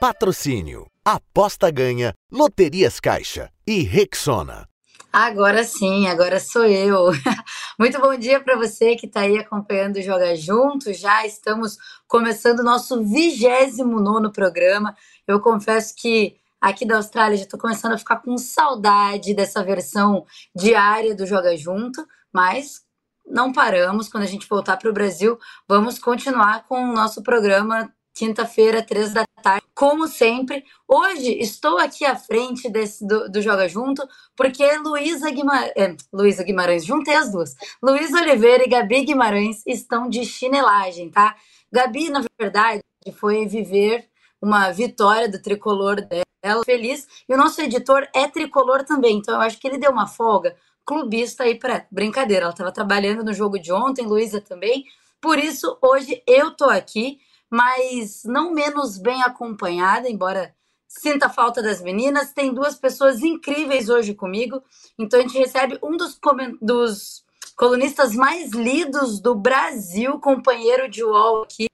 Patrocínio. Aposta ganha. Loterias Caixa. E Rexona. Agora sim, agora sou eu. Muito bom dia para você que está aí acompanhando o Joga Junto. Já estamos começando o nosso 29 programa. Eu confesso que aqui da Austrália já estou começando a ficar com saudade dessa versão diária do Joga Junto, mas não paramos. Quando a gente voltar para o Brasil, vamos continuar com o nosso programa quinta-feira, três da tarde, como sempre. Hoje estou aqui à frente desse, do, do Joga Junto, porque Luísa Guimarães, é, Luísa Guimarães, juntei as duas. Luísa Oliveira e Gabi Guimarães estão de chinelagem, tá? Gabi, na verdade, foi viver uma vitória do tricolor dela, feliz, e o nosso editor é tricolor também, então eu acho que ele deu uma folga clubista aí para brincadeira. Ela estava trabalhando no jogo de ontem, Luísa também. Por isso, hoje eu tô aqui mas não menos bem acompanhada, embora sinta falta das meninas. Tem duas pessoas incríveis hoje comigo, então a gente recebe um dos, dos colunistas mais lidos do Brasil, companheiro de UOL aqui.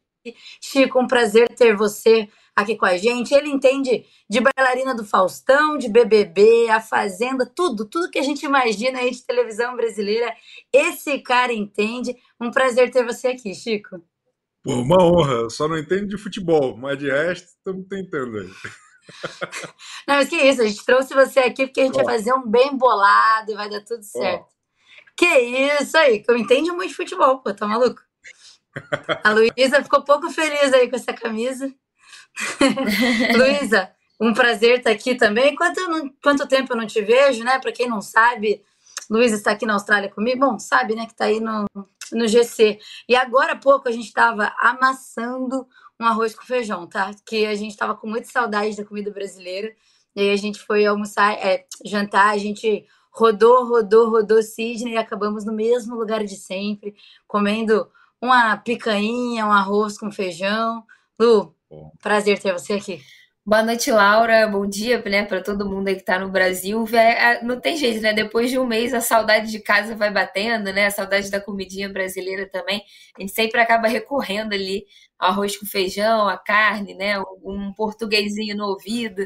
Chico, um prazer ter você aqui com a gente. Ele entende de bailarina do Faustão, de BBB, a Fazenda, tudo, tudo que a gente imagina aí de televisão brasileira. Esse cara entende. Um prazer ter você aqui, Chico. Pô, uma honra. Só não entendo de futebol, mas de resto estamos tentando aí. Não, mas que isso, a gente trouxe você aqui porque a gente Ó. vai fazer um bem bolado e vai dar tudo certo. Ó. Que isso aí, que eu entendo muito de futebol, pô, tá maluco? A Luísa ficou pouco feliz aí com essa camisa. Luísa, um prazer estar aqui também. Quanto, quanto tempo eu não te vejo, né? Para quem não sabe, Luísa está aqui na Austrália comigo. Bom, sabe, né, que está aí no, no GC. E agora há pouco a gente estava amassando um arroz com feijão, tá? Que a gente estava com muita saudade da comida brasileira. E aí a gente foi almoçar, é, jantar, a gente rodou, rodou, rodou Sydney e acabamos no mesmo lugar de sempre, comendo uma picanha, um arroz com feijão. Lu, prazer ter você aqui. Boa noite, Laura. Bom dia, né, para todo mundo aí que está no Brasil. É, não tem jeito, né? Depois de um mês a saudade de casa vai batendo, né? A saudade da comidinha brasileira também. A gente sempre acaba recorrendo ali ao arroz com feijão, a carne, né? Um portuguesinho no ouvido.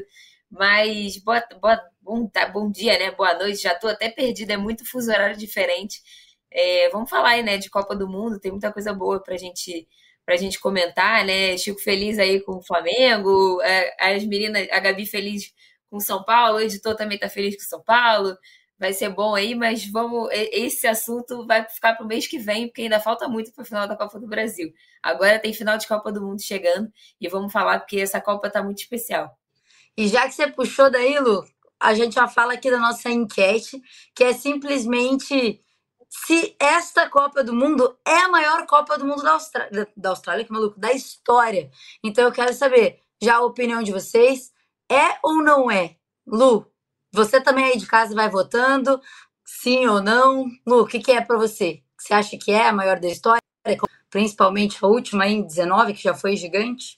Mas boa, boa, bom, tá, bom dia, né? Boa noite. Já estou até perdida, é muito fuso horário diferente. É, vamos falar aí, né, de Copa do Mundo. Tem muita coisa boa para a gente para a gente comentar, né? Chico feliz aí com o Flamengo, é, as meninas, a Gabi feliz com São Paulo, o editor também está feliz com São Paulo. Vai ser bom aí, mas vamos. Esse assunto vai ficar para o mês que vem, porque ainda falta muito para o final da Copa do Brasil. Agora tem final de Copa do Mundo chegando e vamos falar porque essa Copa está muito especial. E já que você puxou daí, Lu, a gente já fala aqui da nossa enquete, que é simplesmente se esta Copa do Mundo é a maior Copa do Mundo da Austrália, da Austrália, que maluco, da história. Então eu quero saber já a opinião de vocês. É ou não é? Lu, você também aí de casa vai votando, sim ou não? Lu, o que, que é para você? Você acha que é a maior da história? Principalmente a última em 19, que já foi gigante?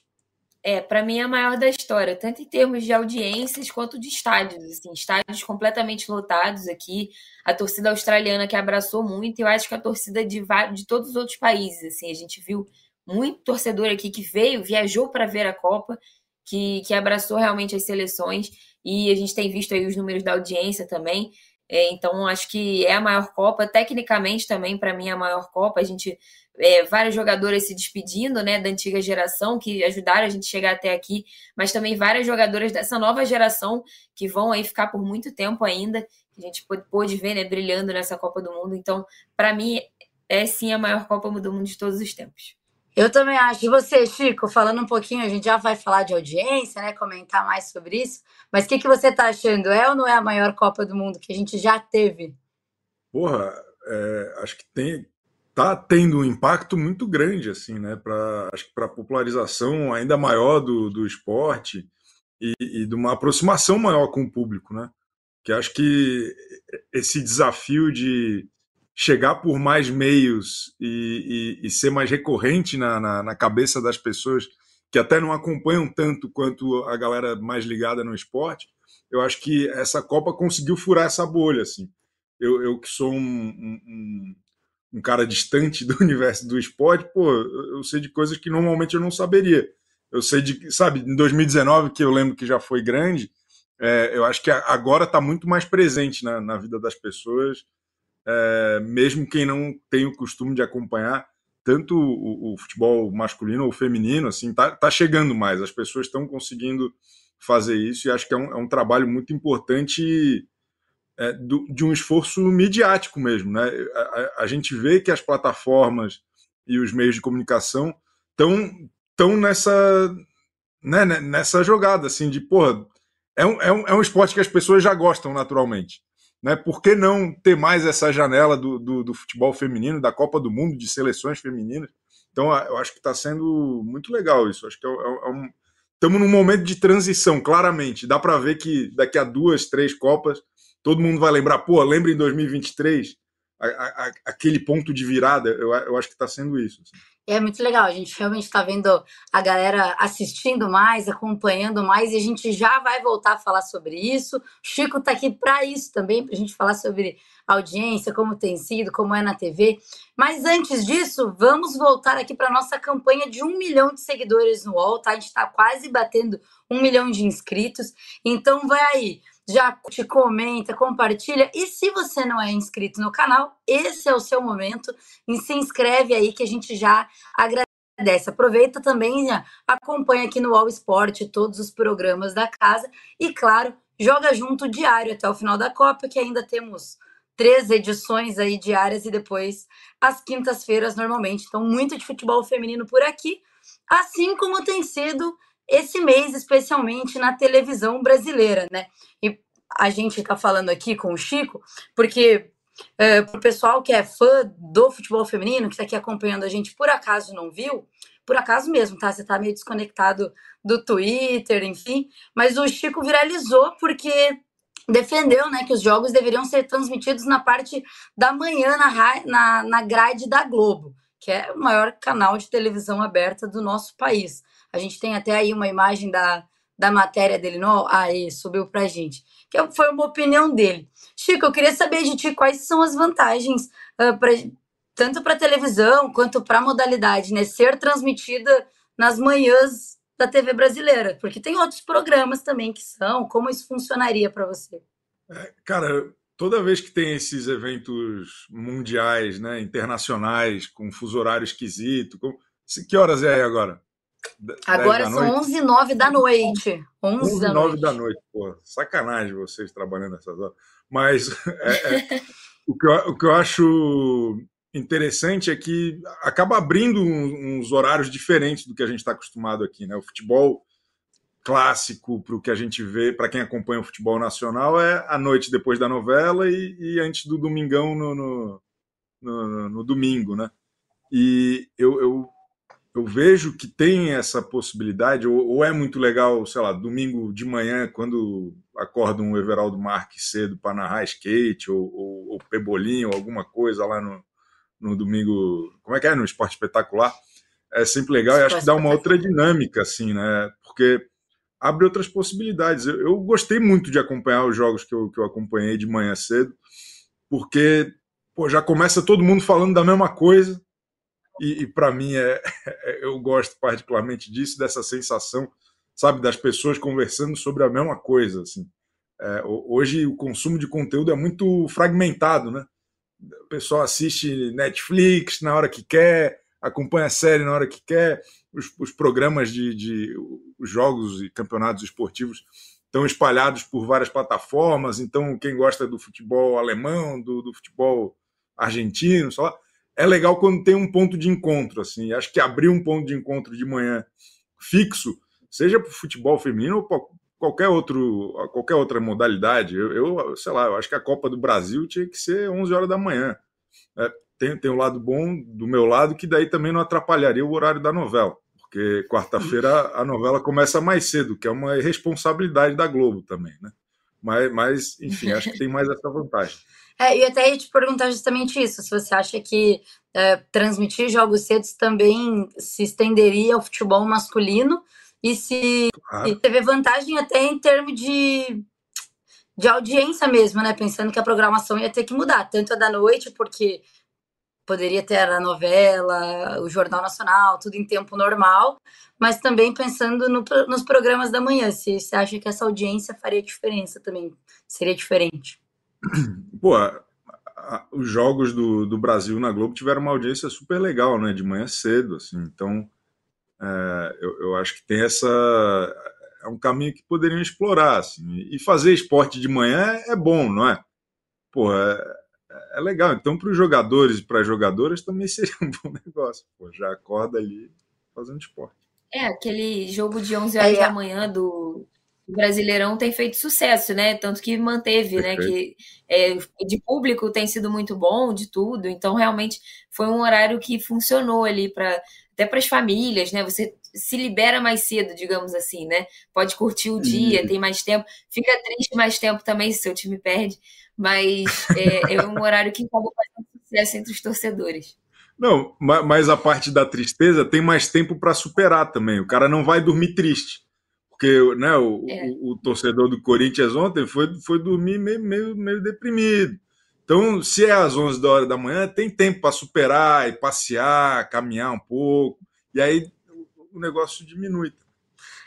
É, para mim é a maior da história, tanto em termos de audiências quanto de estádios, assim, estádios completamente lotados aqui, a torcida australiana que abraçou muito, e eu acho que a torcida de, de todos os outros países, assim, a gente viu muito torcedor aqui que veio, viajou para ver a Copa, que, que abraçou realmente as seleções, e a gente tem visto aí os números da audiência também, é, então acho que é a maior Copa, tecnicamente também para mim é a maior Copa, a gente é, várias jogadoras se despedindo, né, da antiga geração, que ajudaram a gente a chegar até aqui, mas também várias jogadoras dessa nova geração que vão aí ficar por muito tempo ainda, que a gente pôde ver, né, brilhando nessa Copa do Mundo. Então, para mim, é sim a maior Copa do Mundo de todos os tempos. Eu também acho. E você, Chico, falando um pouquinho, a gente já vai falar de audiência, né? Comentar mais sobre isso. Mas o que, que você está achando? É ou não é a maior Copa do Mundo que a gente já teve? Porra, é, acho que tem, tá tendo um impacto muito grande, assim, né? Para acho que para popularização ainda maior do, do esporte e, e de uma aproximação maior com o público, né? Que acho que esse desafio de chegar por mais meios e, e, e ser mais recorrente na, na, na, cabeça das pessoas que até não acompanham tanto quanto a galera mais ligada no esporte, eu acho que essa Copa conseguiu furar essa bolha, assim. Eu, eu que sou um, um, um cara distante do universo do esporte, pô, eu sei de coisas que normalmente eu não saberia. eu sei de, sabe, em 2019, que eu lembro que já foi grande, é, eu acho que agora está muito mais presente na, na vida das pessoas, é, mesmo quem não tem o costume de acompanhar tanto o, o futebol masculino ou feminino, assim, tá, tá chegando mais, as pessoas estão conseguindo fazer isso e acho que é um, é um trabalho muito importante é, do, de um esforço midiático mesmo, né? A, a, a, gente vê que as plataformas e os meios de comunicação estão tão nessa né, né, nessa jogada assim de porra, é um, é, um, é um esporte que as pessoas já gostam naturalmente. Né? Por que não ter mais essa janela do, do, do futebol feminino, da Copa do Mundo, de seleções femininas? Então, eu acho que está sendo muito legal isso. Acho que é, é, é um, estamos num momento de transição, claramente. Dá para ver que daqui a duas, três Copas, todo mundo vai lembrar, pô, lembra em 2023, a, a, aquele ponto de virada. Eu, eu acho que está sendo isso. Assim. É muito legal, a gente realmente está vendo a galera assistindo mais, acompanhando mais, e a gente já vai voltar a falar sobre isso. O Chico está aqui para isso também, para a gente falar sobre audiência, como tem sido, como é na TV. Mas antes disso, vamos voltar aqui para nossa campanha de um milhão de seguidores no UOL, tá? A gente está quase batendo um milhão de inscritos. Então vai aí, já te comenta, compartilha. E se você não é inscrito no canal, esse é o seu momento. E se inscreve aí que a gente já agradece. Aproveita também, né, acompanha aqui no All Sport todos os programas da casa. E claro, joga junto diário até o final da Copa, que ainda temos três edições aí diárias e depois às quintas-feiras normalmente. Então, muito de futebol feminino por aqui, assim como tem sido esse mês, especialmente na televisão brasileira, né? E a gente está falando aqui com o Chico, porque é, para o pessoal que é fã do futebol feminino, que está aqui acompanhando a gente, por acaso não viu, por acaso mesmo, tá? Você está meio desconectado do Twitter, enfim, mas o Chico viralizou porque defendeu né, que os jogos deveriam ser transmitidos na parte da manhã na, na, na grade da Globo, que é o maior canal de televisão aberta do nosso país. A gente tem até aí uma imagem da, da matéria dele, não? Aí, subiu pra gente. Que foi uma opinião dele. Chico, eu queria saber de ti quais são as vantagens, uh, pra, tanto para televisão quanto para a modalidade, né? Ser transmitida nas manhãs da TV brasileira, porque tem outros programas também que são. Como isso funcionaria para você? É, cara, toda vez que tem esses eventos mundiais, né, internacionais, com fuso horário esquisito, com... que horas é aí agora? Agora são 11 e 9 da noite. 11 e 9 da noite, pô. Sacanagem vocês trabalhando nessas horas. Mas é, é, o, que eu, o que eu acho interessante é que acaba abrindo uns horários diferentes do que a gente está acostumado aqui, né? O futebol clássico para o que a gente vê, para quem acompanha o futebol nacional, é a noite depois da novela e, e antes do domingão no, no, no, no, domingo, né? E eu, eu eu vejo que tem essa possibilidade, ou, ou, é muito legal, sei lá, domingo de manhã, quando acorda um Everaldo Marques cedo para narrar skate, ou, ou, ou pebolinho, ou alguma coisa lá no, no domingo, como é que é, no Esporte Espetacular, é sempre legal e acho que dá uma outra dinâmica, assim, né? Porque abre outras possibilidades. Eu, eu gostei muito de acompanhar os jogos que eu, que eu acompanhei de manhã cedo, porque pô, já começa todo mundo falando da mesma coisa, e, e para mim é, é, eu gosto particularmente disso, dessa sensação, sabe, das pessoas conversando sobre a mesma coisa, assim. É, hoje o consumo de conteúdo é muito fragmentado, né? O pessoal assiste Netflix na hora que quer, acompanha a série na hora que quer, os, os programas de, de os jogos e campeonatos esportivos estão espalhados por várias plataformas, então quem gosta do futebol alemão, do, do futebol argentino, só é legal quando tem um ponto de encontro, assim. Acho que abrir um ponto de encontro de manhã fixo, seja para o futebol feminino ou para qualquer, qualquer outra modalidade. Eu, eu, sei lá, eu acho que a Copa do Brasil tinha que ser 11 horas da manhã. É, tem, tem um lado bom do meu lado que daí também não atrapalharia o horário da novela, porque quarta-feira a novela começa mais cedo, que é uma irresponsabilidade da Globo também, né? Mas, mas enfim, acho que tem mais essa vantagem. É, e até ia te perguntar justamente isso, se você acha que é, transmitir jogos cedos também se estenderia ao futebol masculino e se claro. e teve vantagem até em termos de, de audiência mesmo, né? Pensando que a programação ia ter que mudar, tanto a da noite, porque poderia ter a novela, o Jornal Nacional, tudo em tempo normal, mas também pensando no, nos programas da manhã, se você acha que essa audiência faria diferença também, seria diferente. Pô, a, a, os jogos do, do Brasil na Globo tiveram uma audiência super legal, né, de manhã cedo, assim, então é, eu, eu acho que tem essa é um caminho que poderiam explorar, assim, e fazer esporte de manhã é, é bom, não é? Pô, é, é legal. Então, para os jogadores e para as jogadoras também seria um bom negócio. Pô, já acorda ali fazendo esporte. É, aquele jogo de 11 horas é. da manhã do Brasileirão tem feito sucesso, né? Tanto que manteve, Perfeito. né? Que é, de público tem sido muito bom, de tudo. Então, realmente foi um horário que funcionou ali para até para as famílias, né? Você se libera mais cedo, digamos assim, né? Pode curtir o dia, tem mais tempo. Fica triste mais tempo também se seu time perde, mas é, é um horário que acabou fazendo sucesso entre os torcedores. Não, mas a parte da tristeza tem mais tempo para superar também. O cara não vai dormir triste. Porque né, o, é. o, o, torcedor do Corinthians ontem foi, foi dormir meio, meio, meio deprimido. Então, se é às 11 da hora da manhã, tem tempo para superar e passear, caminhar um pouco. E aí o negócio diminui.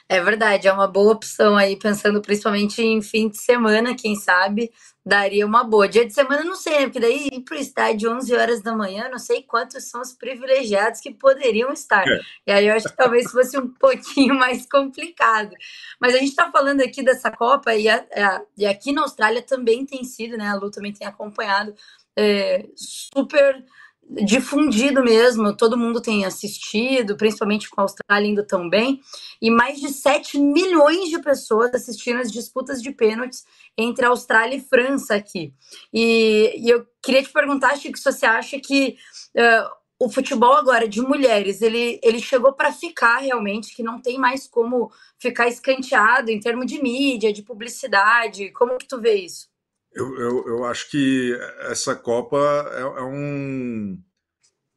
É verdade, é uma boa opção aí, pensando principalmente em fim de semana, quem sabe daria uma boa. Dia de semana não sei, né? Porque daí ir para o estádio 11 horas da manhã, não sei quantos são os privilegiados que poderiam estar. É. E aí eu acho que talvez fosse um pouquinho mais complicado. Mas a gente está falando aqui dessa Copa e, a, a, e aqui na Austrália também tem sido, né? A Lu também tem acompanhado é, super difundido mesmo, todo mundo tem assistido, principalmente com a Austrália indo tão bem, e mais de 7 milhões de pessoas assistindo as disputas de pênaltis entre Austrália e França aqui. E, e eu queria te perguntar, Chico, se você acha que uh, o futebol agora de mulheres, ele, ele chegou para ficar realmente, que não tem mais como ficar escanteado em termos de mídia, de publicidade, como que tu vê isso? Eu, eu, eu acho que essa Copa é, é, um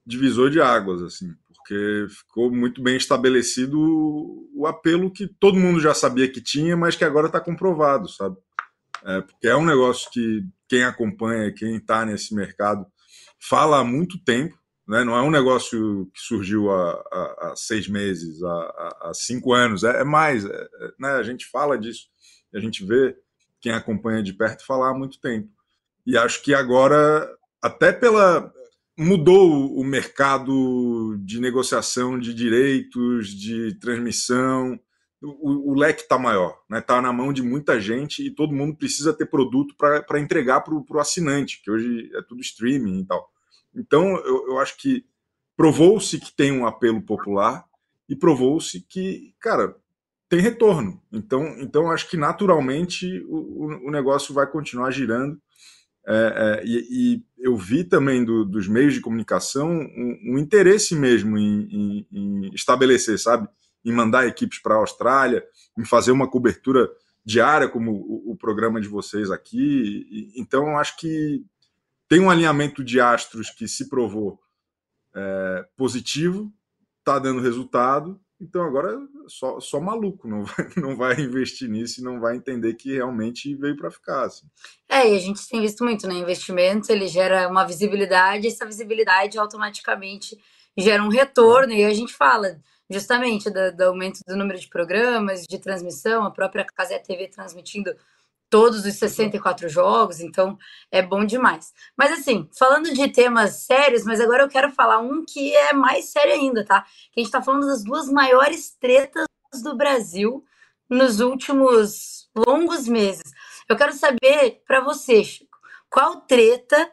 divisor de águas, assim, porque ficou muito bem estabelecido o, apelo que todo mundo já sabia que tinha, mas que agora está comprovado, sabe? É, porque é um negócio que quem acompanha, quem está nesse mercado, fala há muito tempo, né? não é um negócio que surgiu há, há, há seis meses, há, há, cinco anos, é, é mais, é, é, né? a gente fala disso, a gente vê quem acompanha de perto falar há muito tempo. E acho que agora, até pela. mudou o mercado de negociação de direitos, de transmissão. O, o leque está maior, está né? Tá na mão de muita gente e todo mundo precisa ter produto para entregar para o assinante, que hoje é tudo streaming e tal. Então, eu, eu acho que provou-se que tem um apelo popular e provou-se que, cara, tem retorno. Então, então acho que naturalmente o, o negócio vai continuar girando. É, é, e, e, eu vi também do, dos meios de comunicação um, um interesse mesmo em, em, em, estabelecer, sabe? Em mandar equipes para a Austrália, em fazer uma cobertura diária, como o, o programa de vocês aqui. E, então, acho que tem um alinhamento de astros que se provou é, positivo, está dando resultado, então agora só, só maluco não vai, não vai investir nisso e não vai entender que realmente veio para ficar. Assim. É, e a gente tem visto muito, né? Investimento ele gera uma visibilidade, essa visibilidade automaticamente gera um retorno, e a gente fala justamente do, do aumento do número de programas, de transmissão, a própria Casé TV transmitindo todos os 64 jogos, então é bom demais. Mas assim, falando de temas sérios, mas agora eu quero falar um que é mais sério ainda, tá? Que a gente tá falando das duas maiores tretas do Brasil nos últimos longos meses. Eu quero saber para você, Chico, qual treta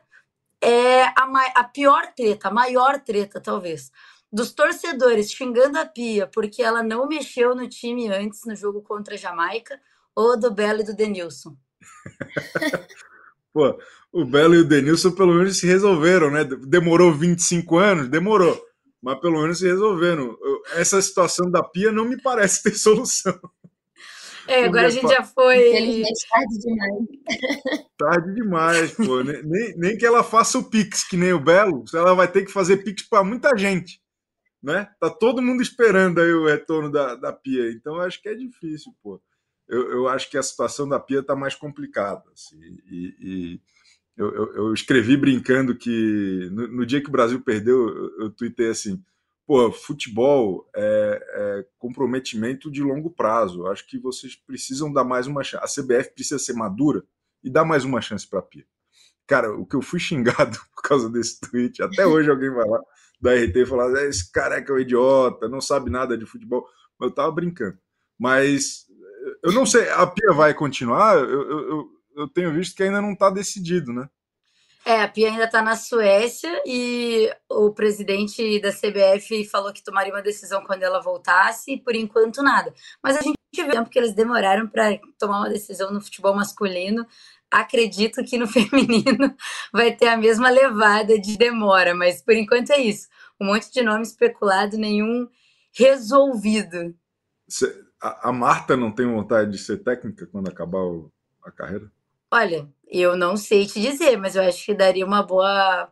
é a, a pior treta, a maior treta, talvez, dos torcedores xingando a Pia porque ela não mexeu no time antes no jogo contra a Jamaica ou do Belo e do Denilson? Pô, o Belo e o Denilson pelo menos se resolveram, né? Demorou 25 anos? Demorou. Mas pelo menos se resolveram. Essa situação da pia não me parece ter solução. É, agora a gente já foi. Infelizmente, tarde demais. Tarde demais, pô. Nem, nem que ela faça o Pix, que nem o Belo, ela vai ter que fazer Pix para muita gente. Né? Tá todo mundo esperando aí o retorno da, da pia. Então acho que é difícil, pô eu, eu acho que a situação da Pia está mais complicada. Assim, e, e, eu, eu, eu escrevi brincando que no, no, dia que o Brasil perdeu, eu, eu tuitei assim: pô, futebol é, é, comprometimento de longo prazo. Acho que vocês precisam dar mais uma chance. A CBF precisa ser madura e dar mais uma chance para a Pia. Cara, o que eu fui xingado por causa desse tweet, até hoje alguém vai lá da RT e falar: é, esse careca é um idiota, não sabe nada de futebol. Eu tava brincando. Mas eu não sei, a Pia vai continuar? Eu, eu, eu tenho visto que ainda não está decidido, né? É, a Pia ainda está na Suécia e o presidente da CBF falou que tomaria uma decisão quando ela voltasse e por enquanto nada. Mas a gente viu que eles demoraram para tomar uma decisão no futebol masculino. Acredito que no feminino vai ter a mesma levada de demora, mas por enquanto é isso. Um monte de nome especulado, nenhum resolvido. A Marta não tem vontade de ser técnica quando acabar a carreira? Olha, eu não sei te dizer, mas eu acho que daria uma boa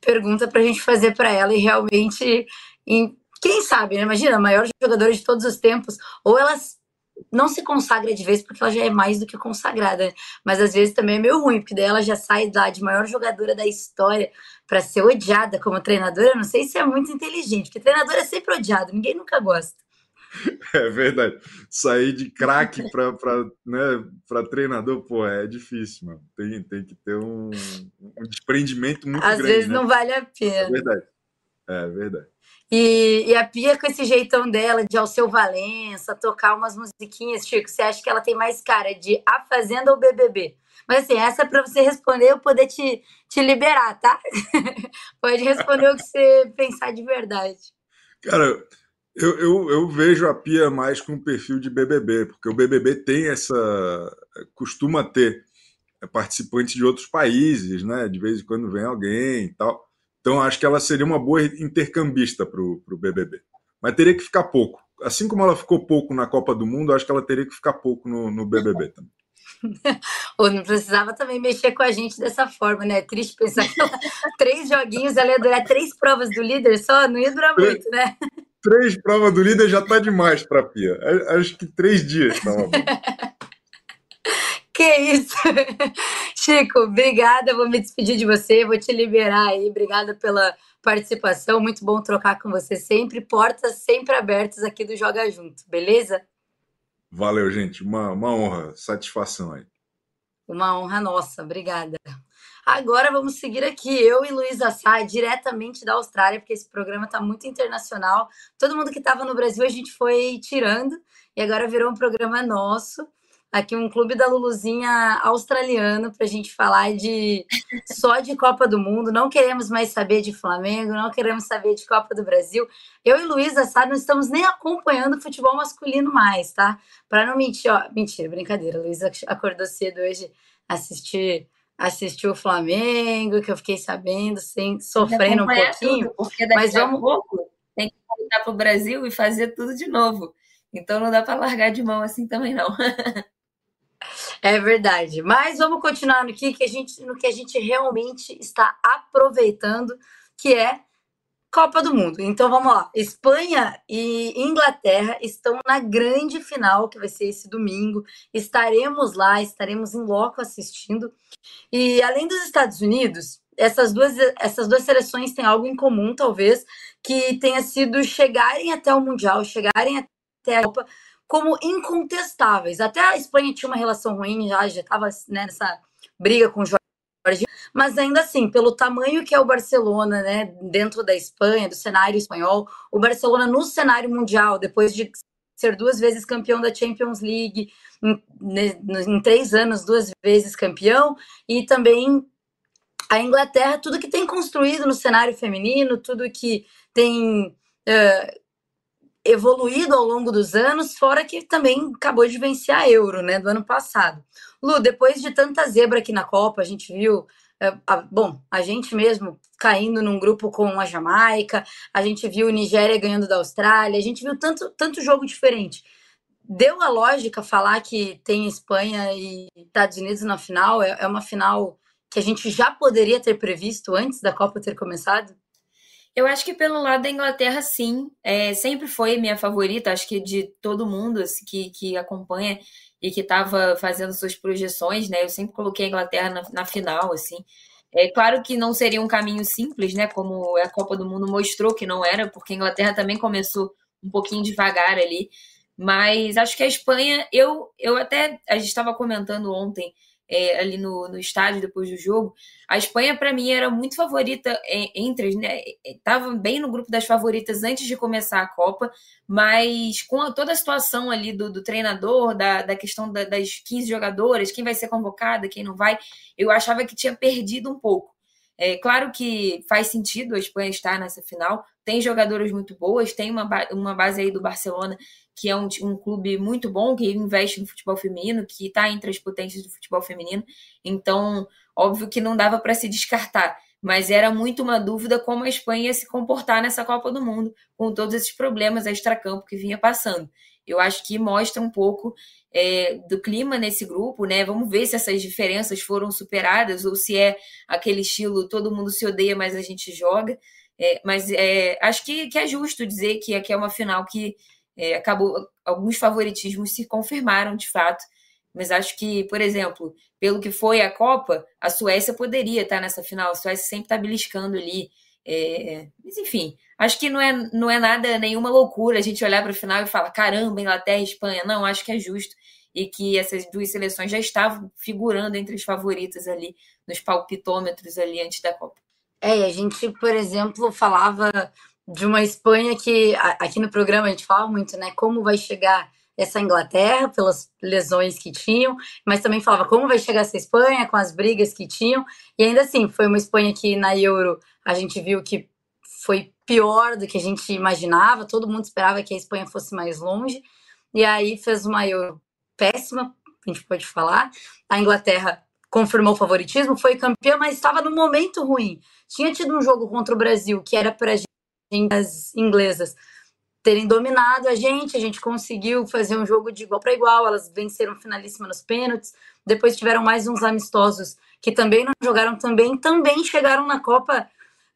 pergunta para a gente fazer para ela e realmente, em, quem sabe, né? imagina, a maior jogadora de todos os tempos, ou ela não se consagra de vez porque ela já é mais do que consagrada, né? mas às vezes também é meio ruim, porque daí ela já sai da de maior jogadora da história para ser odiada como treinadora. Eu não sei se é muito inteligente, porque treinador é sempre odiado, ninguém nunca gosta. É verdade. Sair de craque para né, treinador, pô, é difícil, mano. Tem, tem que ter um, um desprendimento muito Às grande. Às vezes né? não vale a pena. É verdade. É verdade. E, e, a Pia, com esse jeitão dela de Alceu Valença, tocar umas musiquinhas, Chico, você acha que ela tem mais cara de A Fazenda ou BBB? Mas assim, essa é para você responder eu poder te, te liberar, tá? Pode responder o que você pensar de verdade. Cara, eu, eu, eu, vejo a Pia mais com perfil de BBB, porque o BBB tem essa. costuma ter participantes de outros países, né? De vez em quando vem alguém e tal. Então acho que ela seria uma boa intercambista para o BBB. Mas teria que ficar pouco. Assim como ela ficou pouco na Copa do Mundo, acho que ela teria que ficar pouco no, no BBB também. Ou não precisava também mexer com a gente dessa forma, né? É triste pensar que três joguinhos, ela ia durar três provas do líder só, não ia durar muito, né? Três provas do líder já está demais para Pia. Acho que três dias estava bom. Que isso! Chico, obrigada. Vou me despedir de você, vou te liberar aí. Obrigada pela participação. Muito bom trocar com você sempre. Portas sempre abertas aqui do Joga Junto, beleza? Valeu, gente. Uma, uma honra, satisfação aí. Uma honra nossa, obrigada. Agora vamos seguir aqui, eu e Luísa Sá, diretamente da Austrália, porque esse programa está muito internacional. Todo mundo que estava no Brasil a gente foi tirando e agora virou um programa nosso. Aqui um clube da Luluzinha australiano para a gente falar de só de Copa do Mundo. Não queremos mais saber de Flamengo, não queremos saber de Copa do Brasil. Eu e Luísa Sá não estamos nem acompanhando futebol masculino mais, tá? Para não mentir, ó, mentira, brincadeira. Luísa acordou cedo hoje assistir assistiu o Flamengo, que eu fiquei sabendo, sem sofrendo um pouquinho. Tudo, porque daqui mas vamos... a pouco tem que voltar para o Brasil e fazer tudo de novo. Então não dá para largar de mão assim também, não. É verdade. Mas vamos continuar no que, que a gente, no que a gente realmente está aproveitando, que é Copa do Mundo. Então vamos lá. Espanha e Inglaterra estão na grande final, que vai ser esse domingo. Estaremos lá, estaremos em loco assistindo. E além dos Estados Unidos, essas duas, essas duas seleções têm algo em comum, talvez, que tenha sido chegarem até o Mundial, chegarem até a Copa como incontestáveis. Até a Espanha tinha uma relação ruim, já estava né, nessa briga com o mas ainda assim, pelo tamanho que é o Barcelona, né, dentro da Espanha, do cenário espanhol, o Barcelona no cenário mundial, depois de ser duas vezes campeão da Champions League, em, em três anos, duas vezes campeão, e também a Inglaterra, tudo que tem construído no cenário feminino, tudo que tem uh, evoluído ao longo dos anos, fora que também acabou de vencer a Euro, né, do ano passado. Lu, depois de tanta zebra aqui na Copa, a gente viu, a, bom, a gente mesmo caindo num grupo com a Jamaica, a gente viu Nigéria ganhando da Austrália, a gente viu tanto, tanto jogo diferente. Deu a lógica falar que tem Espanha e Estados Unidos na final? É, é uma final que a gente já poderia ter previsto antes da Copa ter começado? Eu acho que pelo lado da Inglaterra, sim. É, sempre foi minha favorita, acho que de todo mundo assim, que, que acompanha e que estava fazendo suas projeções, né? Eu sempre coloquei a Inglaterra na, na final, assim. É claro que não seria um caminho simples, né? Como a Copa do Mundo mostrou que não era, porque a Inglaterra também começou um pouquinho devagar ali. Mas acho que a Espanha, eu, eu até. A gente estava comentando ontem é, ali no, no estádio depois do jogo. A Espanha, para mim, era muito favorita entre, né? Estava bem no grupo das favoritas antes de começar a Copa, mas com a, toda a situação ali do, do treinador, da, da questão da, das 15 jogadoras, quem vai ser convocada, quem não vai, eu achava que tinha perdido um pouco. É claro que faz sentido a Espanha estar nessa final, tem jogadoras muito boas, tem uma, uma base aí do Barcelona que é um, um clube muito bom, que investe no futebol feminino, que está entre as potências do futebol feminino. Então, óbvio que não dava para se descartar, mas era muito uma dúvida como a Espanha ia se comportar nessa Copa do Mundo, com todos esses problemas extracampo que vinha passando. Eu acho que mostra um pouco é, do clima nesse grupo, né? Vamos ver se essas diferenças foram superadas ou se é aquele estilo todo mundo se odeia, mas a gente joga. É, mas é, acho que, que, é justo dizer que aqui é uma final que é, acabou, alguns favoritismos se confirmaram de fato, mas acho que, por exemplo, pelo que foi a Copa, a Suécia poderia estar nessa final, a Suécia sempre está beliscando ali. É, mas enfim, acho que não é, não é nada, nenhuma loucura a gente olhar para o final e falar: caramba, Inglaterra e Espanha. Não, acho que é justo e que essas duas seleções já estavam figurando entre as favoritas ali, nos palpitômetros ali antes da Copa. É, a gente, por exemplo, falava de uma Espanha que aqui no programa a gente fala muito, né? Como vai chegar essa Inglaterra pelas lesões que tinham, mas também falava como vai chegar essa Espanha com as brigas que tinham. E ainda assim, foi uma Espanha que na Euro a gente viu que foi pior do que a gente imaginava, todo mundo esperava que a Espanha fosse mais longe. E aí fez uma Euro péssima, a gente pode falar. A Inglaterra confirmou o favoritismo, foi campeã, mas estava no momento ruim. Tinha tido um jogo contra o Brasil que era para as inglesas terem dominado a gente, a gente conseguiu fazer um jogo de igual para igual, elas venceram finalíssima nos pênaltis, depois tiveram mais uns amistosos que também não jogaram também, também chegaram na Copa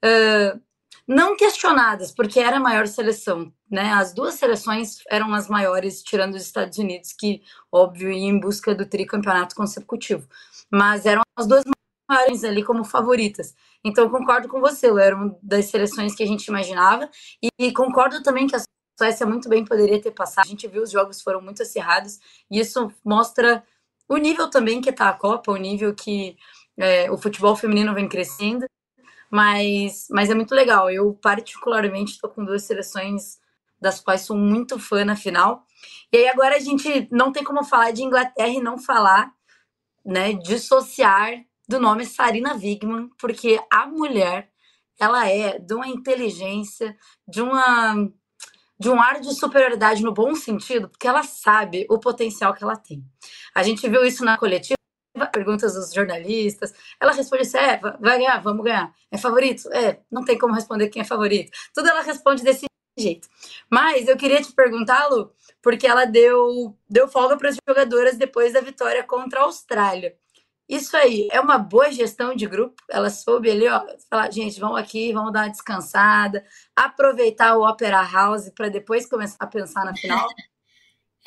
uh, não questionadas, porque era a maior seleção, né? As duas seleções eram as maiores, tirando os Estados Unidos, que, óbvio, ia em busca do tricampeonato consecutivo. Mas eram as duas maiores ali como favoritas. Então, concordo com você, Lu, era uma das seleções que a gente imaginava. E, e concordo também que a Suécia muito bem poderia ter passado. A gente viu os jogos foram muito acirrados. E isso mostra o nível também que está a Copa, o nível que é, o futebol feminino vem crescendo. Mas, mas é muito legal. Eu, particularmente, estou com duas seleções das quais sou muito fã na final. E aí agora a gente não tem como falar de Inglaterra e não falar, né, dissociar do nome Sarina Wigman, porque a mulher, ela é de uma inteligência, de uma de um ar de superioridade no bom sentido, porque ela sabe o potencial que ela tem. A gente viu isso na coletiva, perguntas dos jornalistas, ela responde assim, é, vai ganhar, vamos ganhar. É favorito? É, não tem como responder quem é favorito. Tudo ela responde desse jeito. Mas eu queria te perguntar, Lu, porque ela deu, deu folga para as jogadoras depois da vitória contra a Austrália. Isso aí é uma boa gestão de grupo. Ela soube ali, ó, falar, gente, vamos aqui, vamos dar uma descansada, aproveitar o Opera House para depois começar a pensar na final.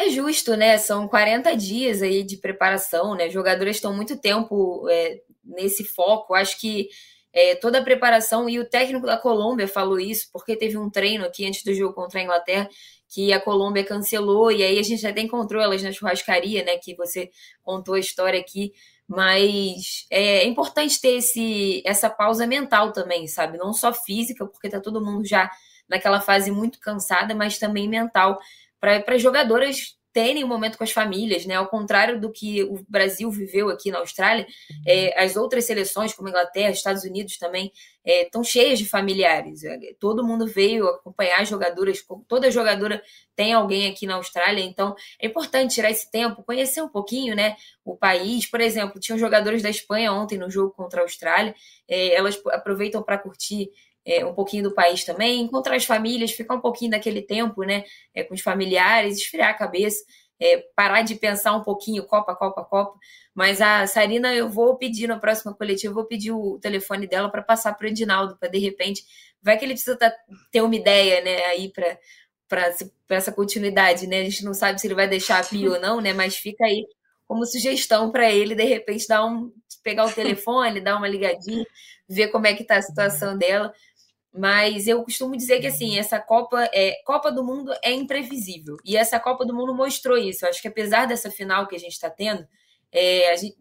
É justo, né? São 40 dias aí de preparação, né? Jogadores estão muito tempo é, nesse foco. Acho que é, toda a preparação, e o técnico da Colômbia falou isso, porque teve um treino aqui antes do jogo contra a Inglaterra, que a Colômbia cancelou, e aí a gente até encontrou elas na churrascaria, né? Que você contou a história aqui mas é importante ter esse, essa pausa mental também, sabe? Não só física, porque tá todo mundo já naquela fase muito cansada, mas também mental, para jogadoras terem um momento com as famílias, né? Ao contrário do que o Brasil viveu aqui na Austrália, é, as outras seleções, como a Inglaterra, Estados Unidos também, estão é, cheias de familiares. É, todo mundo veio acompanhar as jogadoras, toda jogadora tem alguém aqui na Austrália, então é importante tirar esse tempo, conhecer um pouquinho, né? O país, por exemplo, tinham jogadores da Espanha ontem no jogo contra a Austrália, é, elas aproveitam para curtir é, um pouquinho do país também, encontrar as famílias, ficar um pouquinho daquele tempo, né, é, com os familiares, esfriar a cabeça, é, parar de pensar um pouquinho Copa, Copa, Copa. Mas a Sarina, eu vou pedir na próxima coletiva, eu vou pedir o telefone dela para passar para o Edinaldo, para de repente, vai que ele precisa tá, ter uma ideia, né, aí para para essa continuidade, né? A gente não sabe se ele vai deixar a Pia ou não, né? Mas fica aí como sugestão para ele, de repente, dar um, pegar o telefone, dar uma ligadinha, ver como é que está a situação dela. Mas eu costumo dizer que assim, essa Copa é Copa do Mundo é imprevisível. E essa Copa do Mundo mostrou isso. Eu acho que apesar dessa final que a gente está tendo, é, gente,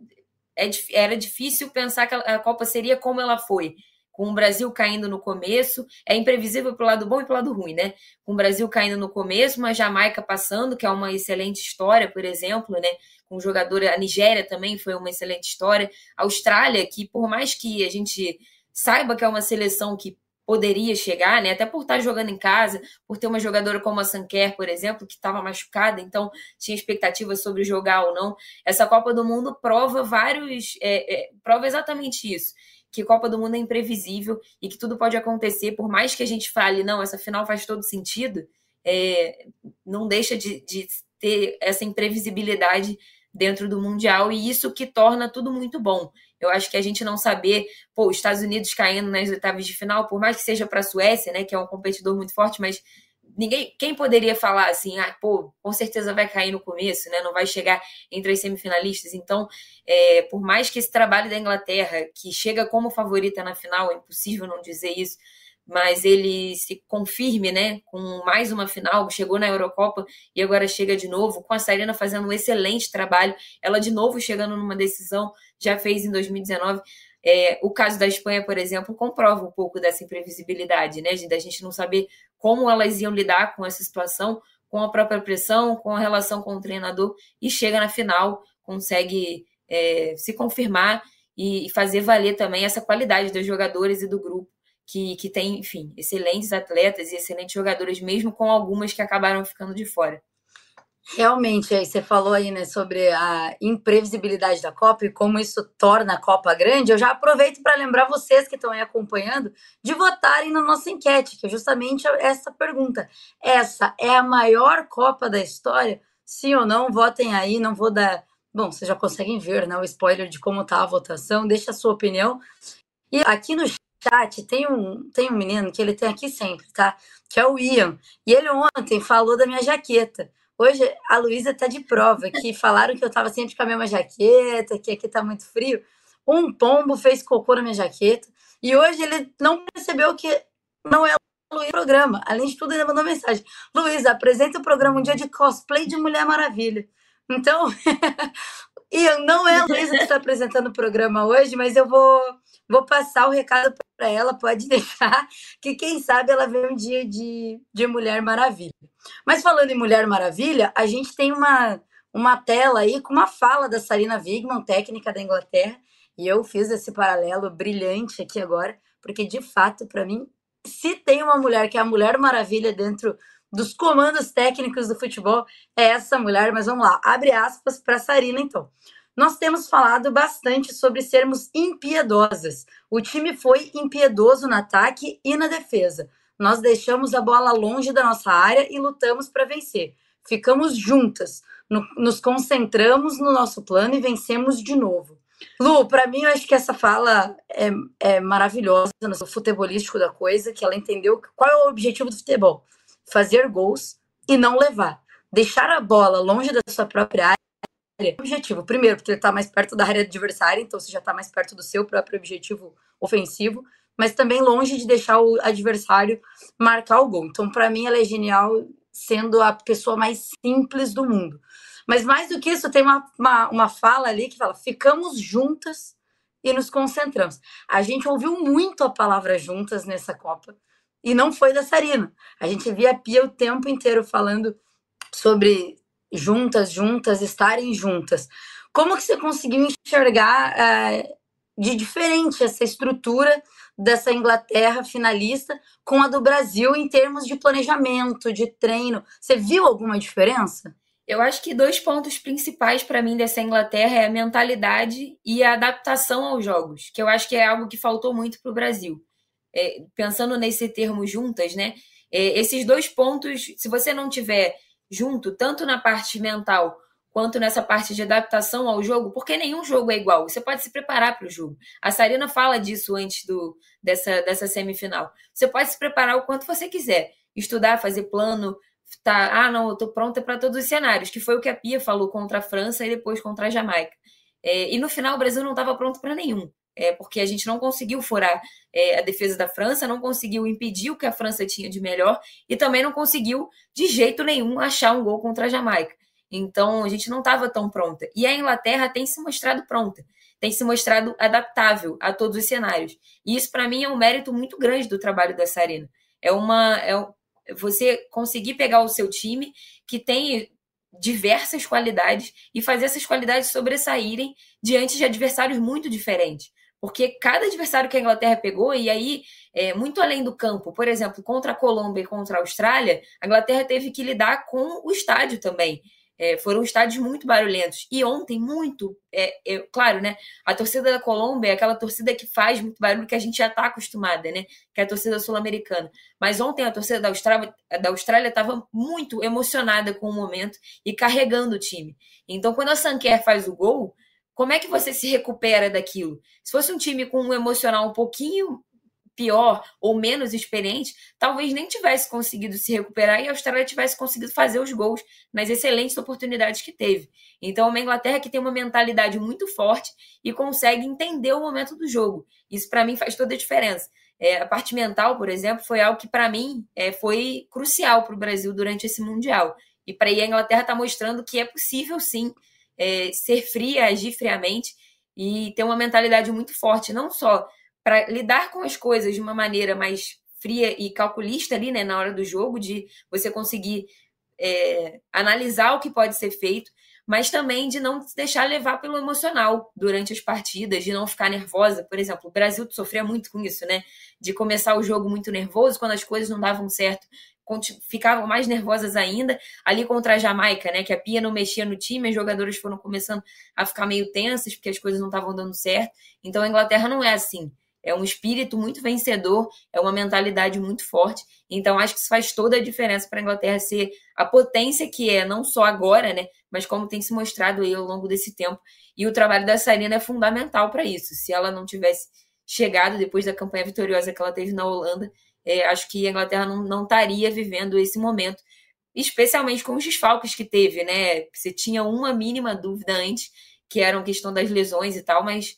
é, era difícil pensar que a Copa seria como ela foi. Com o Brasil caindo no começo, é imprevisível para o lado bom e para o lado ruim, né? Com o Brasil caindo no começo, uma Jamaica passando, que é uma excelente história, por exemplo, né? Com o jogador, a Nigéria também foi uma excelente história. A Austrália, que por mais que a gente saiba que é uma seleção que poderia chegar, né? Até por estar jogando em casa, por ter uma jogadora como a Sanquer, por exemplo, que estava machucada, então tinha expectativas sobre jogar ou não. Essa Copa do Mundo prova vários, é, é, prova exatamente isso. Que Copa do Mundo é imprevisível e que tudo pode acontecer, por mais que a gente fale, não, essa final faz todo sentido, é, não deixa de, de ter essa imprevisibilidade dentro do Mundial, e isso que torna tudo muito bom. Eu acho que a gente não saber, pô, os Estados Unidos caindo nas oitavas de final, por mais que seja para a Suécia, né, que é um competidor muito forte, mas ninguém, quem poderia falar assim, ah, pô, com certeza vai cair no começo, né, não vai chegar entre as semifinalistas. Então, é, por mais que esse trabalho da Inglaterra, que chega como favorita na final, é impossível não dizer isso, mas ele se confirme, né, com mais uma final, chegou na Eurocopa e agora chega de novo, com a Sarina fazendo um excelente trabalho, ela de novo chegando numa decisão, já fez em 2019. É, o caso da Espanha, por exemplo, comprova um pouco dessa imprevisibilidade, né, da gente não saber como elas iam lidar com essa situação, com a própria pressão, com a relação com o treinador, e chega na final, consegue é, se confirmar e fazer valer também essa qualidade dos jogadores e do grupo que, que tem, enfim, excelentes atletas e excelentes jogadores, mesmo com algumas que acabaram ficando de fora. Realmente, aí você falou aí, né, sobre a imprevisibilidade da Copa e como isso torna a Copa grande. Eu já aproveito para lembrar vocês que estão aí acompanhando de votarem na nossa enquete, que é justamente essa pergunta. Essa é a maior Copa da história? Sim ou não? Votem aí, não vou dar. Bom, vocês já conseguem ver, né, o spoiler de como tá a votação. Deixa a sua opinião. E aqui no tem um, tem um menino que ele tem aqui sempre, tá? Que é o Ian. E ele ontem falou da minha jaqueta. Hoje a Luísa tá de prova, que falaram que eu tava sempre com a mesma jaqueta, que aqui tá muito frio. Um pombo fez cocô na minha jaqueta. E hoje ele não percebeu que não é Luísa programa. Além de tudo, ele mandou mensagem. Luísa, apresenta o programa um dia de cosplay de Mulher Maravilha. Então, Ian, não é a Luísa que está apresentando o programa hoje, mas eu vou Vou passar o recado para ela, pode deixar, que quem sabe ela vê um dia de, de Mulher Maravilha. Mas falando em Mulher Maravilha, a gente tem uma, uma tela aí com uma fala da Sarina Wigman, técnica da Inglaterra, e eu fiz esse paralelo brilhante aqui agora, porque de fato, para mim, se tem uma mulher que é a Mulher Maravilha dentro dos comandos técnicos do futebol, é essa mulher. Mas vamos lá, abre aspas para Sarina então. Nós temos falado bastante sobre sermos impiedosas. O time foi impiedoso no ataque e na defesa. Nós deixamos a bola longe da nossa área e lutamos para vencer. Ficamos juntas, no, nos concentramos no nosso plano e vencemos de novo. Lu, para mim, eu acho que essa fala é, é maravilhosa no futebolístico da coisa, que ela entendeu qual é o objetivo do futebol: fazer gols e não levar. Deixar a bola longe da sua própria área objetivo. Primeiro, porque ele está mais perto da área adversária, então você já está mais perto do seu próprio objetivo ofensivo, mas também longe de deixar o adversário marcar o gol. Então, para mim, ela é genial sendo a pessoa mais simples do mundo. Mas mais do que isso, tem uma, uma, uma fala ali que fala: ficamos juntas e nos concentramos. A gente ouviu muito a palavra juntas nessa Copa e não foi da Sarina. A gente via a Pia o tempo inteiro falando sobre juntas, juntas, estarem juntas. Como que você conseguiu enxergar é, de diferente essa estrutura dessa Inglaterra finalista com a do Brasil em termos de planejamento, de treino? Você viu alguma diferença? Eu acho que dois pontos principais para mim dessa Inglaterra é a mentalidade e a adaptação aos jogos, que eu acho que é algo que faltou muito para o Brasil. É, pensando nesse termo juntas, né? É, esses dois pontos, se você não tiver junto, tanto na parte mental quanto nessa parte de adaptação ao jogo, porque nenhum jogo é igual. Você pode se preparar para o jogo. A Sarina fala disso antes do, dessa, dessa semifinal. Você pode se preparar o quanto você quiser, estudar, fazer plano, tá, ah, não, eu tô pronta para todos os cenários, que foi o que a Pia falou contra a França e depois contra a Jamaica. É, e no final o Brasil não estava pronto para nenhum, é, porque a gente não conseguiu furar é, a defesa da França, não conseguiu impedir o que a França tinha de melhor e também não conseguiu de jeito nenhum achar um gol contra a Jamaica. Então a gente não estava tão pronta. E a Inglaterra tem se mostrado pronta, tem se mostrado adaptável a todos os cenários. E isso para mim é um mérito muito grande do trabalho da Sarina. É uma é você conseguir pegar o seu time que tem diversas qualidades e fazer essas qualidades sobressaírem diante de adversários muito diferentes. Porque cada adversário que a Inglaterra pegou, e aí, é, muito além do campo, por exemplo, contra a Colômbia e contra a Austrália, a Inglaterra teve que lidar com o estádio também. É, foram estádios muito barulhentos. E ontem, muito, é, é, claro, né? A torcida da Colômbia é aquela torcida que faz muito barulho que a gente já está acostumada, né? Que é a torcida sul-americana. Mas ontem a torcida da Austrália da Austrália estava muito emocionada com o momento e carregando o time. Então, quando a Sanquer faz o gol, como é que você se recupera daquilo? Se fosse um time com um emocional um pouquinho pior ou menos experiente, talvez nem tivesse conseguido se recuperar e a Austrália tivesse conseguido fazer os gols nas excelentes oportunidades que teve. Então, é uma Inglaterra que tem uma mentalidade muito forte e consegue entender o momento do jogo. Isso, para mim, faz toda a diferença. É, a parte mental, por exemplo, foi algo que, para mim, é, foi crucial para o Brasil durante esse Mundial. E para aí a Inglaterra está mostrando que é possível, sim, é, ser fria, agir friamente e ter uma mentalidade muito forte, não só para lidar com as coisas de uma maneira mais fria e calculista ali, né, na hora do jogo, de você conseguir é, analisar o que pode ser feito, mas também de não se deixar levar pelo emocional durante as partidas, de não ficar nervosa. Por exemplo, o Brasil sofria muito com isso, né? De começar o jogo muito nervoso, quando as coisas não davam certo, ficavam mais nervosas ainda. Ali contra a Jamaica, né? Que a Pia não mexia no time, as jogadoras foram começando a ficar meio tensas, porque as coisas não estavam dando certo. Então a Inglaterra não é assim. É um espírito muito vencedor, é uma mentalidade muito forte. Então, acho que isso faz toda a diferença para a Inglaterra ser a potência que é, não só agora, né? Mas como tem se mostrado aí ao longo desse tempo. E o trabalho da Sarina é fundamental para isso. Se ela não tivesse chegado depois da campanha vitoriosa que ela teve na Holanda, é, acho que a Inglaterra não, não estaria vivendo esse momento, especialmente com os desfalques que teve, né? Você tinha uma mínima dúvida antes, que era a questão das lesões e tal, mas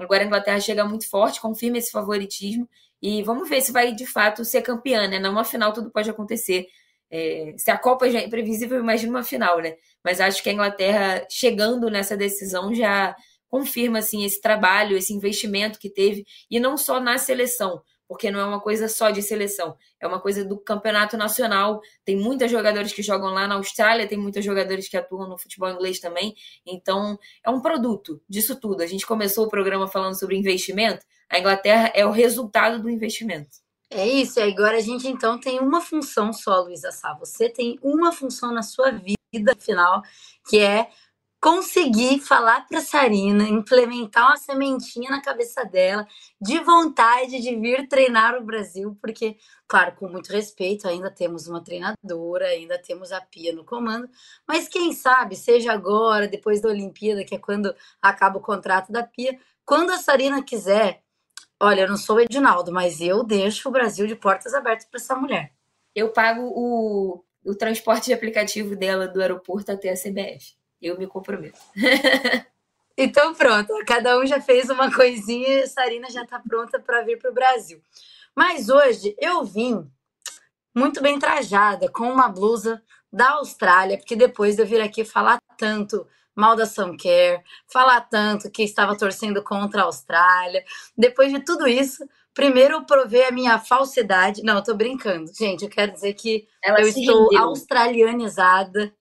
Agora a Inglaterra chega muito forte, confirma esse favoritismo e vamos ver se vai de fato ser campeã, né? Numa final tudo pode acontecer. É, se a Copa já é imprevisível, imagina uma final, né? Mas acho que a Inglaterra chegando nessa decisão já confirma assim esse trabalho, esse investimento que teve e não só na seleção, porque não é uma coisa só de seleção, é uma coisa do campeonato nacional. Tem muitos jogadores que jogam lá na Austrália, tem muitos jogadores que atuam no futebol inglês também. Então, é um produto disso tudo. A gente começou o programa falando sobre investimento, a Inglaterra é o resultado do investimento. É isso, agora a gente então tem uma função só, Luísa Sá. Você tem uma função na sua vida final, que é conseguir falar para Sarina, implementar uma sementinha na cabeça dela de vontade de vir treinar o Brasil, porque, claro, com muito respeito, ainda temos uma treinadora, ainda temos a Pia no comando, mas quem sabe, seja agora, depois da Olimpíada, que é quando acaba o contrato da Pia, quando a Sarina quiser, olha, eu não sou o Edinaldo, mas eu deixo o Brasil de portas abertas para essa mulher. Eu pago o, o transporte de aplicativo dela do aeroporto até a CBF. Eu me comprometo. então pronto, cada um já fez uma coisinha e a Sarina já está pronta para vir para o Brasil. Mas hoje eu vim muito bem trajada, com uma blusa da Austrália, porque depois de eu vir aqui falar tanto mal da Care, falar tanto que estava torcendo contra a Austrália, depois de tudo isso, primeiro eu provei a minha falsidade. Não, eu tô brincando. Gente, eu quero dizer que Ela eu estou rendeu. australianizada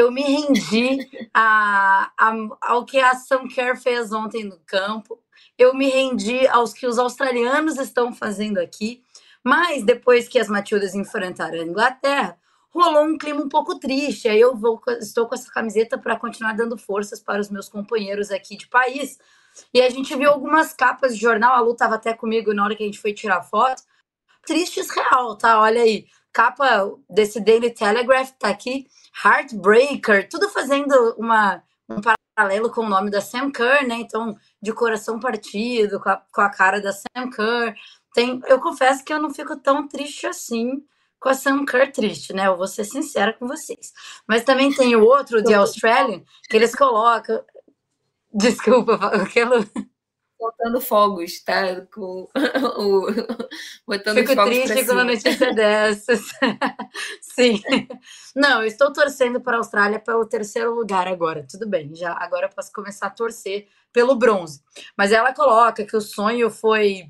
eu me rendi a, a, ao que a Sam Kerr fez ontem no campo. Eu me rendi aos que os australianos estão fazendo aqui. Mas depois que as Matildas enfrentaram a Inglaterra, rolou um clima um pouco triste. Aí eu vou, estou com essa camiseta para continuar dando forças para os meus companheiros aqui de país. E a gente viu algumas capas de jornal. A Lu estava até comigo na hora que a gente foi tirar foto. Tristes real, tá? Olha aí. Capa desse Daily Telegraph tá aqui Heartbreaker, tudo fazendo uma, um paralelo com o nome da Sam Kerr, né? Então, de coração partido, com a, com a cara da Sam Kerr. Tem, eu confesso que eu não fico tão triste assim com a Sam Kerr triste, né? Eu vou ser sincera com vocês. Mas também tem o outro, de Australian, que eles colocam. Desculpa, aquilo soltando fogos, tá? Com o, botando Fico fogos triste com uma notícia dessas. Sim. Não, eu estou torcendo para a Austrália pelo terceiro lugar agora. Tudo bem, já agora eu posso começar a torcer pelo bronze. Mas ela coloca que o sonho foi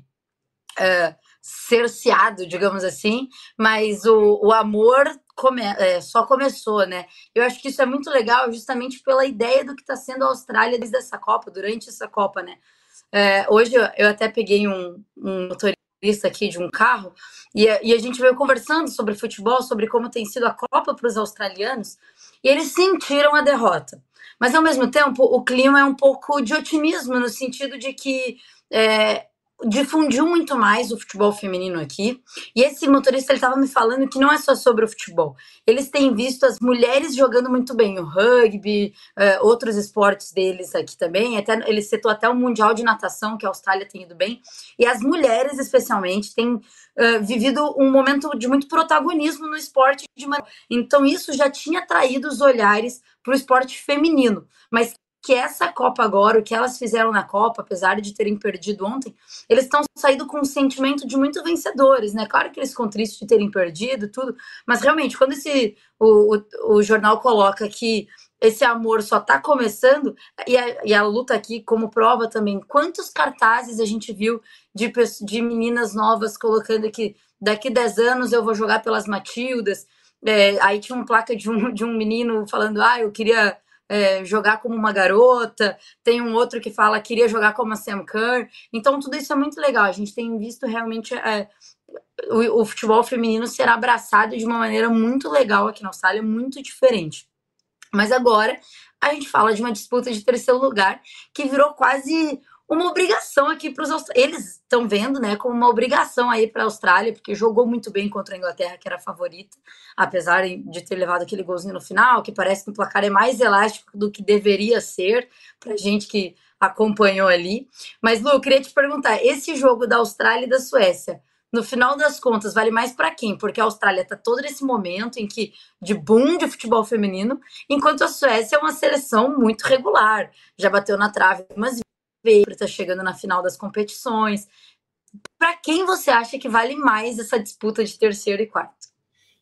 uh, cerceado, digamos assim, mas o, o amor come, é, só começou, né? Eu acho que isso é muito legal, justamente pela ideia do que está sendo a Austrália desde essa Copa, durante essa Copa, né? É, hoje eu até peguei um, um motorista aqui de um carro e a, e a gente veio conversando sobre futebol, sobre como tem sido a Copa para os australianos, e eles sentiram a derrota. Mas ao mesmo tempo, o clima é um pouco de otimismo, no sentido de que é, difundiu muito mais o futebol feminino aqui. E esse motorista ele estava me falando que não é só sobre o futebol. Eles têm visto as mulheres jogando muito bem o rugby, uh, outros esportes deles aqui também. Até ele citou até o mundial de natação que a Austrália tem ido bem. E as mulheres especialmente têm uh, vivido um momento de muito protagonismo no esporte. De... Então isso já tinha atraído os olhares para o esporte feminino, mas que essa Copa agora, o que elas fizeram na Copa, apesar de terem perdido ontem, eles estão saindo com um sentimento de muito vencedores, né? Claro que eles ficam tristes de terem perdido tudo, mas realmente, quando esse o, o, o jornal coloca que esse amor só está começando, e a, e a, luta aqui como prova também, quantos cartazes a gente viu de, de meninas novas colocando que daqui 10 anos eu vou jogar pelas Matildas, é, aí tinha uma placa de um, de um menino falando, ah, eu queria é, jogar como uma garota, tem um outro que fala queria jogar como a Sam Kerr. Então, tudo isso é muito legal. A gente tem visto realmente é, o, o, futebol feminino ser abraçado de uma maneira muito legal aqui na Austrália, muito diferente. Mas agora a gente fala de uma disputa de terceiro lugar que virou quase uma obrigação aqui para os eles estão vendo, né, como uma obrigação aí para a Austrália, porque jogou muito bem contra a Inglaterra, que era a favorita, apesar de ter levado aquele golzinho no final, que parece que o placar é mais elástico do que deveria ser para gente que acompanhou ali. Mas Lu, eu queria te perguntar, esse jogo da Austrália e da Suécia, no final das contas, vale mais para quem? Porque a Austrália está todo nesse momento em que de boom de futebol feminino, enquanto a Suécia é uma seleção muito regular, já bateu na trave umas está chegando na final das competições. Para quem você acha que vale mais essa disputa de terceiro e quarto?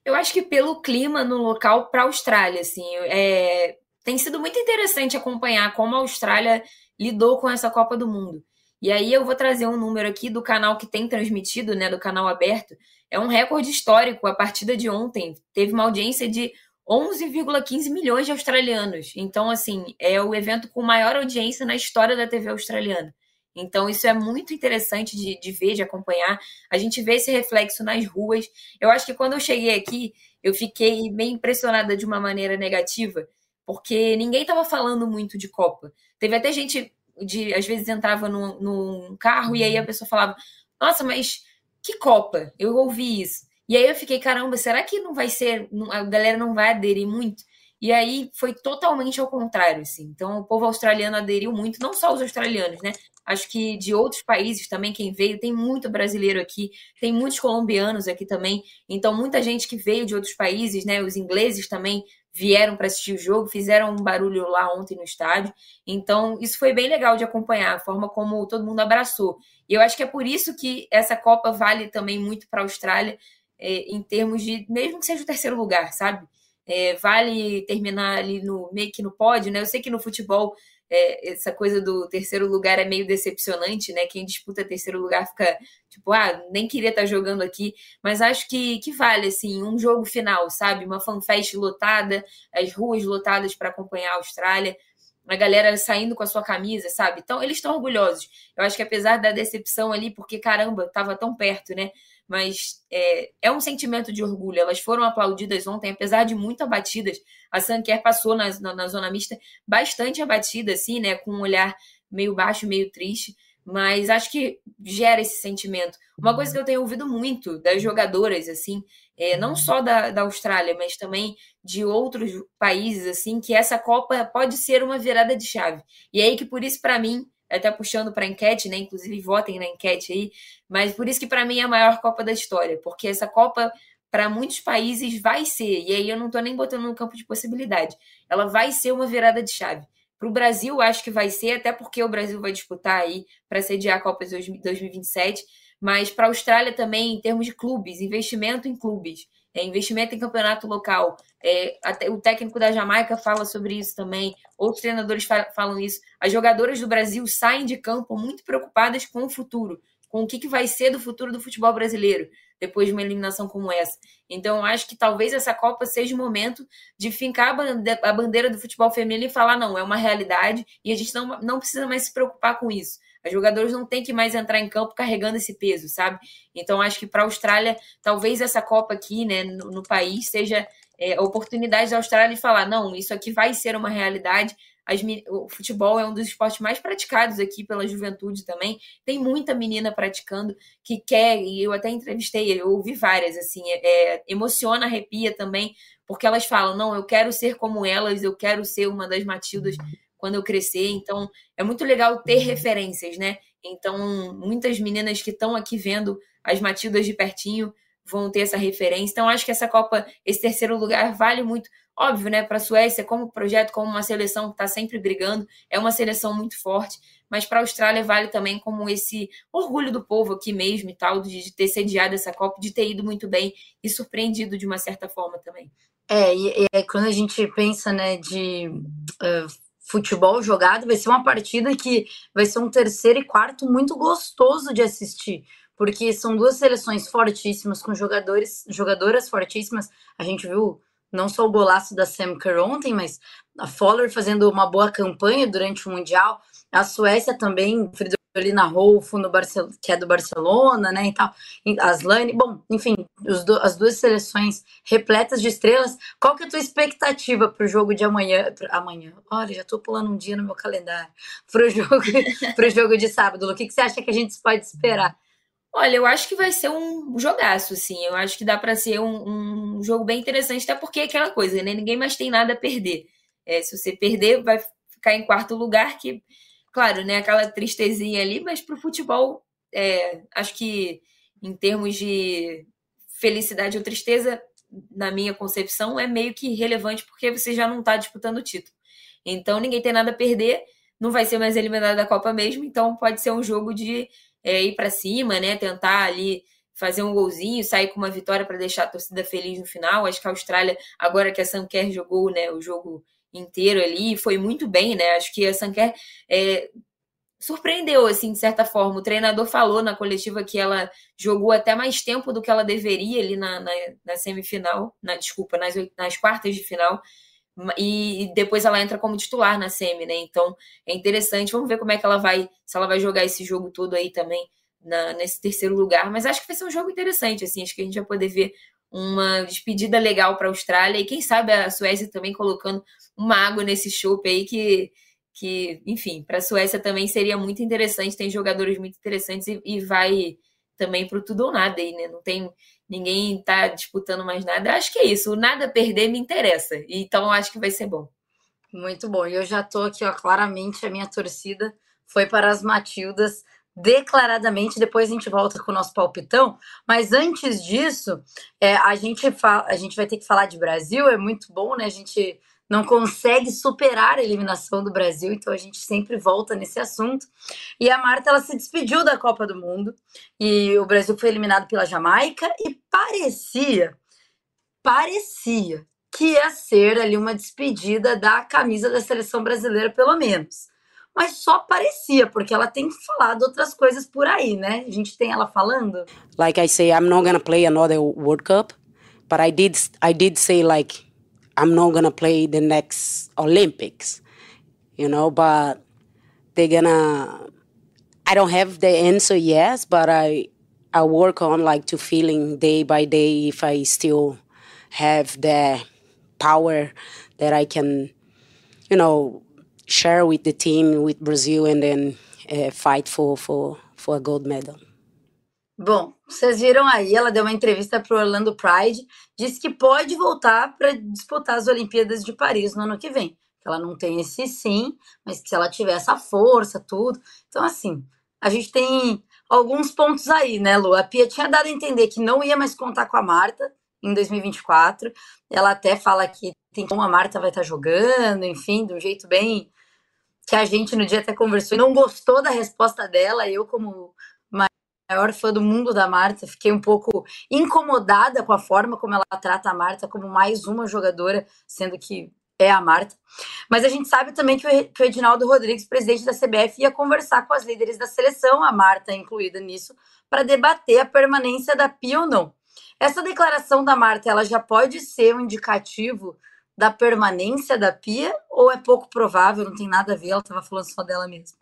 Eu acho que pelo clima no local para a Austrália, assim, é... tem sido muito interessante acompanhar como a Austrália lidou com essa Copa do Mundo. E aí eu vou trazer um número aqui do canal que tem transmitido, né, do canal aberto. É um recorde histórico. A partida de ontem teve uma audiência de 11,15 milhões de australianos. Então, assim, é o evento com maior audiência na história da TV australiana. Então, isso é muito interessante de, de, ver, de acompanhar. A gente vê esse reflexo nas ruas. Eu acho que quando eu cheguei aqui, eu fiquei bem impressionada de uma maneira negativa, porque ninguém estava falando muito de Copa. Teve até gente de, às vezes, entrava num, num carro e aí a pessoa falava: Nossa, mas que Copa? Eu ouvi isso. E aí eu fiquei, caramba, será que não vai ser, a galera não vai aderir muito? E aí foi totalmente ao contrário, assim. Então o povo australiano aderiu muito, não só os australianos, né? Acho que de outros países também quem veio, tem muito brasileiro aqui, tem muitos colombianos aqui também. Então muita gente que veio de outros países, né? Os ingleses também vieram para assistir o jogo, fizeram um barulho lá ontem no estádio. Então isso foi bem legal de acompanhar, a forma como todo mundo abraçou. E eu acho que é por isso que essa Copa vale também muito para a Austrália, é, em termos de, mesmo que seja o terceiro lugar, sabe? É, vale terminar ali no meio que no pódio, né? Eu sei que no futebol é, essa coisa do terceiro lugar é meio decepcionante, né? Quem disputa terceiro lugar fica tipo, ah, nem queria estar jogando aqui, mas acho que, que vale, assim, um jogo final, sabe? Uma fanfest lotada, as ruas lotadas para acompanhar a Austrália, a galera saindo com a sua camisa, sabe? Então, eles estão orgulhosos. Eu acho que apesar da decepção ali, porque caramba, estava tão perto, né? Mas é, é, um sentimento de orgulho. Elas foram aplaudidas ontem, apesar de muito abatidas. A Sanker passou na, na, na, zona mista bastante abatida, assim, né? Com um olhar meio baixo, meio triste. Mas acho que gera esse sentimento. Uma coisa que eu tenho ouvido muito das jogadoras, assim, é, não só da, da Austrália, mas também de outros países, assim, que essa Copa pode ser uma virada de chave. E é aí que, por isso, para mim, até puxando para enquete, né? Inclusive votem na enquete aí. Mas por isso que para mim é a maior Copa da história, porque essa Copa para muitos países vai ser, e aí eu não estou nem botando no campo de possibilidade, ela vai ser uma virada de chave. Para o Brasil, acho que vai ser, até porque o Brasil vai disputar aí para sediar a Copa 2027, mas para a Austrália também, em termos de clubes, investimento em clubes, é, investimento em campeonato local. É, até, o técnico da Jamaica fala sobre isso também, outros treinadores falam isso. As jogadoras do Brasil saem de campo muito preocupadas com o futuro, com o que, que vai ser do futuro do futebol brasileiro depois de uma eliminação como essa. Então, acho que talvez essa Copa seja o momento de fincar a bandeira do futebol feminino e falar: não, é uma realidade e a gente não, não precisa mais se preocupar com isso. As jogadoras não têm que mais entrar em campo carregando esse peso, sabe? Então, acho que para a Austrália, talvez essa Copa aqui, né, no, no país, seja é, a oportunidade da Austrália de falar: não, isso aqui vai ser uma realidade. As, o futebol é um dos esportes mais praticados aqui pela juventude também. Tem muita menina praticando que quer, e eu até entrevistei, eu ouvi várias, assim, é, é, emociona, arrepia também, porque elas falam: não, eu quero ser como elas, eu quero ser uma das Matildas quando eu crescer. Então, é muito legal ter uhum. referências, né? Então, muitas meninas que estão aqui vendo as Matildas de pertinho vão ter essa referência. Então, acho que essa Copa, esse terceiro lugar, vale muito. Óbvio, né? Para a Suécia, como projeto, como uma seleção que está sempre brigando, é uma seleção muito forte. Mas para a Austrália vale também como esse orgulho do povo aqui mesmo e tal, de, ter sediado essa Copa, de ter ido muito bem e surpreendido de uma certa forma também. É, e, e quando a gente pensa, né, de uh, futebol jogado, vai ser uma partida que vai ser um terceiro e quarto muito gostoso de assistir, porque são duas seleções fortíssimas, com jogadores, jogadoras fortíssimas. A gente viu não só o golaço da Sam Kerr ontem, mas a Fowler fazendo uma boa campanha durante o Mundial. A Suécia também, Fridolina Rolfo, no que é do Barcelona, né, e tal. Aslane, bom, enfim, do, as duas seleções repletas de estrelas. Qual que é a tua expectativa para o jogo de amanhã? Amanhã, olha, já estou pulando um dia no meu calendário. Para o jogo, pro jogo de sábado, o que, que você acha que a gente pode esperar? Olha, eu acho que vai ser um jogaço, assim. Eu acho que dá para ser um, um, jogo bem interessante, até porque é aquela coisa, né? Ninguém mais tem nada a perder. É, se você perder, vai ficar em quarto lugar, que claro, né, aquela tristezinha ali, mas para o futebol, é, acho que em termos de felicidade ou tristeza, na minha concepção, é meio que relevante porque você já não está disputando o título. Então ninguém tem nada a perder, não vai ser mais eliminado da Copa mesmo, então pode ser um jogo de é, ir para cima, né, tentar ali fazer um golzinho, sair com uma vitória para deixar a torcida feliz no final. Acho que a Austrália, agora que a Sam Kerr jogou né, o jogo inteiro ali, foi muito bem, né? Acho que a Sanquer é, surpreendeu, assim, de certa forma. O treinador falou na coletiva que ela jogou até mais tempo do que ela deveria ali na, na, na semifinal, na, desculpa, nas, nas quartas de final. E depois ela entra como titular na semi, né? Então é interessante. Vamos ver como é que ela vai, se ela vai jogar esse jogo todo aí também na, nesse terceiro lugar. Mas acho que vai ser um jogo interessante, assim. Acho que a gente vai poder ver uma despedida legal para a Austrália e quem sabe a Suécia também colocando uma água nesse chope aí que, que enfim, para a Suécia também seria muito interessante, tem jogadores muito interessantes e, e vai também para o tudo ou nada aí, né? Não tem ninguém tá disputando mais nada. Acho que é isso, o nada perder me interessa. Então acho que vai ser bom. Muito bom. E eu já tô aqui, ó, claramente a minha torcida foi para as Matildas declaradamente. Depois a gente volta com o nosso palpitão. Mas antes disso, é, a, gente fala, a gente vai ter que falar de Brasil. É muito bom, né? A gente não consegue superar a eliminação do Brasil, então a gente sempre volta nesse assunto. E a Marta ela se despediu da Copa do Mundo e o Brasil foi eliminado pela Jamaica e parecia, parecia que ia ser ali uma despedida da camisa da seleção brasileira, pelo menos mas só parecia, porque ela tem falado outras coisas por aí, né? A gente tem ela falando. Like I say, I'm not gonna play another World Cup, but I did I did say like I'm not gonna play the next Olympics, you know, but they're gonna I don't have the answer yet, but I I work on like to feeling day by day if I still have the power that I can, you know, share with the team, with Brazil, and then uh, fight for, for, for a gold medal. Bom, vocês viram aí, ela deu uma entrevista para o Orlando Pride, disse que pode voltar para disputar as Olimpíadas de Paris no ano que vem. Que ela não tem esse sim, mas que se ela tiver essa força, tudo. Então, assim, a gente tem alguns pontos aí, né, Lu? A Pia tinha dado a entender que não ia mais contar com a Marta, em 2024. Ela até fala que tem como a Marta vai estar jogando, enfim, de um jeito bem que a gente no dia até conversou e não gostou da resposta dela. Eu, como maior fã do mundo da Marta, fiquei um pouco incomodada com a forma como ela trata a Marta como mais uma jogadora, sendo que é a Marta. Mas a gente sabe também que o Edinaldo Rodrigues, presidente da CBF, ia conversar com as líderes da seleção, a Marta incluída nisso, para debater a permanência da Pia ou não. Essa declaração da Marta, ela já pode ser um indicativo da permanência da Pia ou é pouco provável, não tem nada a ver, ela estava falando só dela mesma?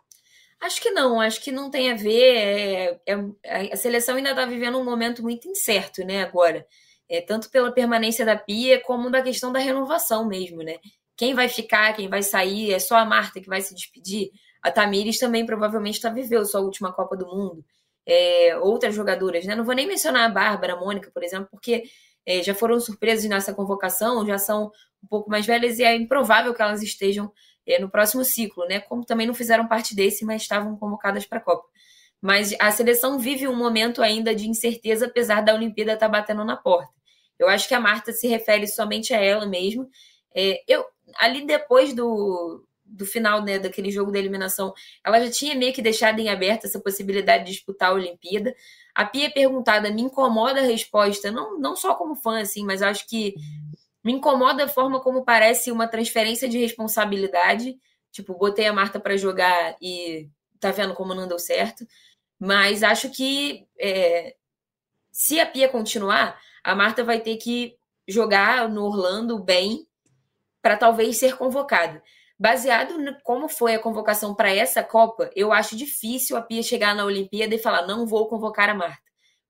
Acho que não, acho que não tem a ver. É, é, a seleção ainda está vivendo um momento muito incerto, né, agora. É, tanto pela permanência da Pia, como da questão da renovação mesmo, né? Quem vai ficar, quem vai sair, é só a Marta que vai se despedir. A Tamires também provavelmente está vivendo sua última Copa do Mundo. É, outras jogadoras, né? Não vou nem mencionar a Bárbara, a Mônica, por exemplo, porque é, já foram surpresas nessa convocação, já são um pouco mais velhas e é improvável que elas estejam é, no próximo ciclo, né? Como também não fizeram parte desse, mas estavam convocadas para a Copa. Mas a seleção vive um momento ainda de incerteza, apesar da Olimpíada estar tá batendo na porta. Eu acho que a Marta se refere somente a ela mesmo. É, eu ali depois do, do final né, daquele jogo da eliminação, ela já tinha meio que deixado em aberto essa possibilidade de disputar a Olimpíada. A Pia perguntada, me incomoda a resposta, não, não só como fã, assim, mas acho que me incomoda a forma como parece uma transferência de responsabilidade. Tipo, botei a Marta para jogar e tá vendo como não deu certo. Mas acho que é, se a Pia continuar, a Marta vai ter que jogar no Orlando bem para talvez ser convocada. Baseado no como foi a convocação para essa Copa, eu acho difícil a Pia chegar na Olimpíada e falar não vou convocar a Marta,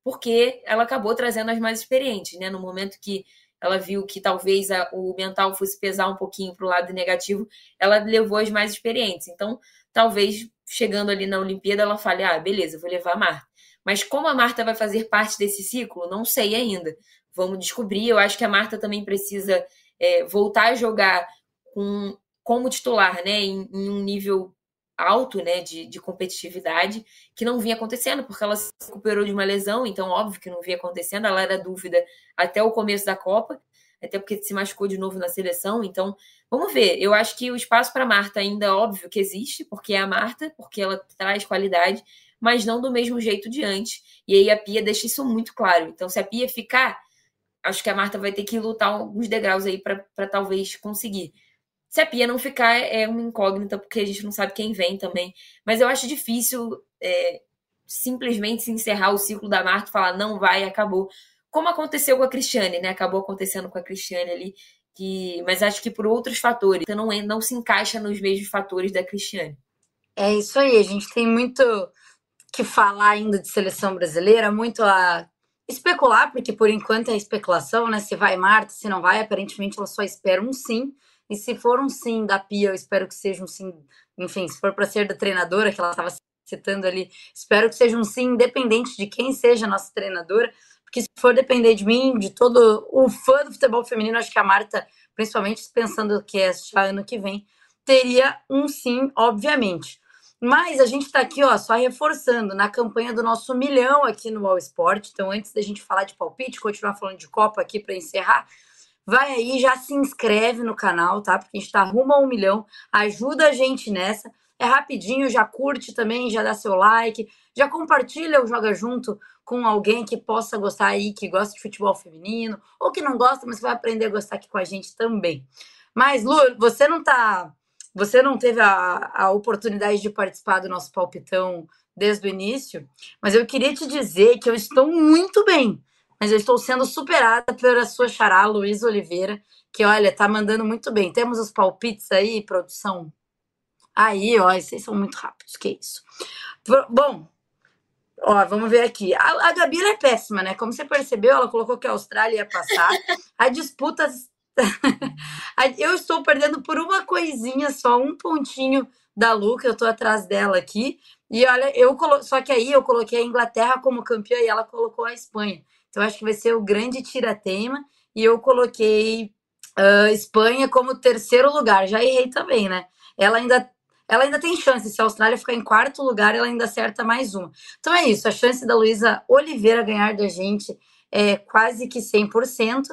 porque ela acabou trazendo as mais experientes, né? No momento que ela viu que talvez a, o mental fosse pesar um pouquinho para o lado negativo, ela levou as mais experientes. Então, talvez chegando ali na Olimpíada, ela fale: ah, beleza, vou levar a Marta. Mas como a Marta vai fazer parte desse ciclo, não sei ainda. Vamos descobrir. Eu acho que a Marta também precisa é, voltar a jogar com como titular, né, em, em um nível alto, né, de, de, competitividade, que não vinha acontecendo, porque ela se recuperou de uma lesão, então óbvio que não vinha acontecendo, ela era dúvida até o começo da Copa, até porque se machucou de novo na seleção, então vamos ver. Eu acho que o espaço para Marta ainda é óbvio que existe, porque é a Marta, porque ela traz qualidade, mas não do mesmo jeito de antes. E aí a Pia deixa isso muito claro. Então, se a Pia ficar, acho que a Marta vai ter que lutar alguns degraus aí para talvez conseguir. Se a Pia não ficar, é uma incógnita, porque a gente não sabe quem vem também. Mas eu acho difícil é, simplesmente se encerrar o ciclo da Marta e falar não vai, acabou. Como aconteceu com a Cristiane, né? Acabou acontecendo com a Cristiane ali. Que, mas acho que por outros fatores. Então não, não se encaixa nos mesmos fatores da Cristiane. É isso aí, a gente tem muito que falar ainda de seleção brasileira, muito a especular, porque por enquanto é especulação, né? Se vai Marta, se não vai, aparentemente ela só espera um sim. E se for um sim da Pia, eu espero que seja um sim, enfim, se for para ser da treinadora, que ela estava citando ali, espero que seja um sim independente de quem seja a nossa treinadora, porque se for depender de mim, de todo o fã do futebol feminino, acho que a Marta, principalmente pensando que é já ano que vem, teria um sim, obviamente. Mas a gente está aqui, ó, só reforçando na campanha do nosso milhão aqui no All Sport. Então, antes da gente falar de palpite, continuar falando de Copa aqui para encerrar, vai aí, já se inscreve no canal, tá? Porque a gente tá rumo a um milhão. Ajuda a gente nessa. É rapidinho, já curte também, já dá seu like, já compartilha o Joga Junto com alguém que possa gostar aí, que gosta de futebol feminino, ou que não gosta, mas vai aprender a gostar aqui com a gente também. Mas, Lu, você não tá. Você não teve a, a oportunidade de participar do nosso palpitão desde o início, mas eu queria te dizer que eu estou muito bem mas eu estou sendo superada pela sua xará, Luiz Oliveira, que, olha, tá mandando muito bem. Temos os palpites aí, produção? Aí, ó, vocês são muito rápidos, que isso. Bom, ó, vamos ver aqui. A, a Gabi é péssima, né? Como você percebeu, ela colocou que a Austrália ia passar. A disputa... eu estou perdendo por uma coisinha só, um pontinho da Lu, que eu tô atrás dela aqui. E olha, eu colo... só que aí eu coloquei a Inglaterra como campeã e ela colocou a Espanha. Então, acho que vai ser o grande tira-tema. E eu coloquei uh, Espanha como terceiro lugar. Já errei também, né? Ela ainda, ela ainda tem chance. Se a Austrália ficar em quarto lugar, ela ainda acerta mais uma. Então é isso. A chance da Luísa Oliveira ganhar da gente é, quase que 100%.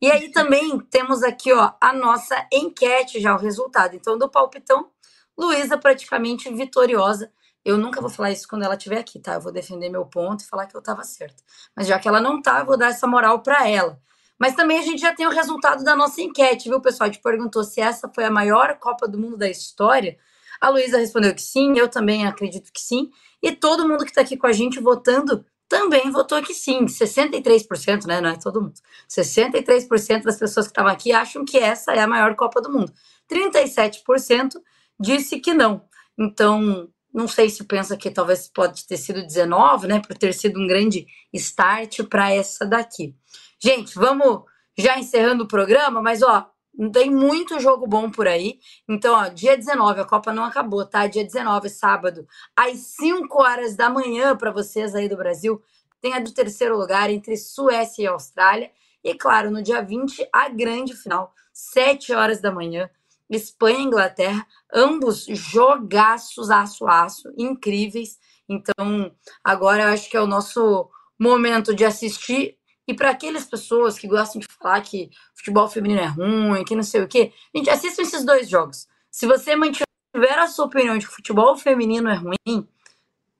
E aí também temos aqui ó, a nossa enquete já, o resultado. Então, do palpitão, Luísa praticamente vitoriosa. Eu nunca vou falar isso quando ela estiver aqui, tá? Eu vou defender meu ponto e falar que eu estava certa. Mas já que ela não tá, eu vou dar essa moral para ela. Mas também a gente já tem o resultado da nossa enquete, viu, pessoal? A gente perguntou se essa foi a maior Copa do Mundo da história. A Luísa respondeu que sim, eu também acredito que sim. E todo mundo que está aqui com a gente votando também votou que sim. 63%, né? Não é todo mundo. 63% das pessoas que estavam aqui acham que essa é a maior Copa do Mundo. 37% disse que não. Então, não sei se pensa que talvez pode ter sido 19, né? Por ter sido um grande start para essa daqui. Gente, vamos já encerrando o programa, mas ó, tem muito jogo bom por aí. Então, ó, dia 19, a Copa não acabou, tá? Dia 19, sábado, às 5 horas da manhã, para vocês aí do Brasil, tem a do terceiro lugar entre Suécia e Austrália. E, claro, no dia 20, a grande final, 7 horas da manhã, Espanha e Inglaterra, ambos jogaços aço aço, incríveis. Então, agora eu acho que é o nosso momento de assistir e para aquelas pessoas que gostam de falar que futebol feminino é ruim, que não sei o quê, gente, assistam esses dois jogos. Se você mantiver a sua opinião de que futebol feminino é ruim,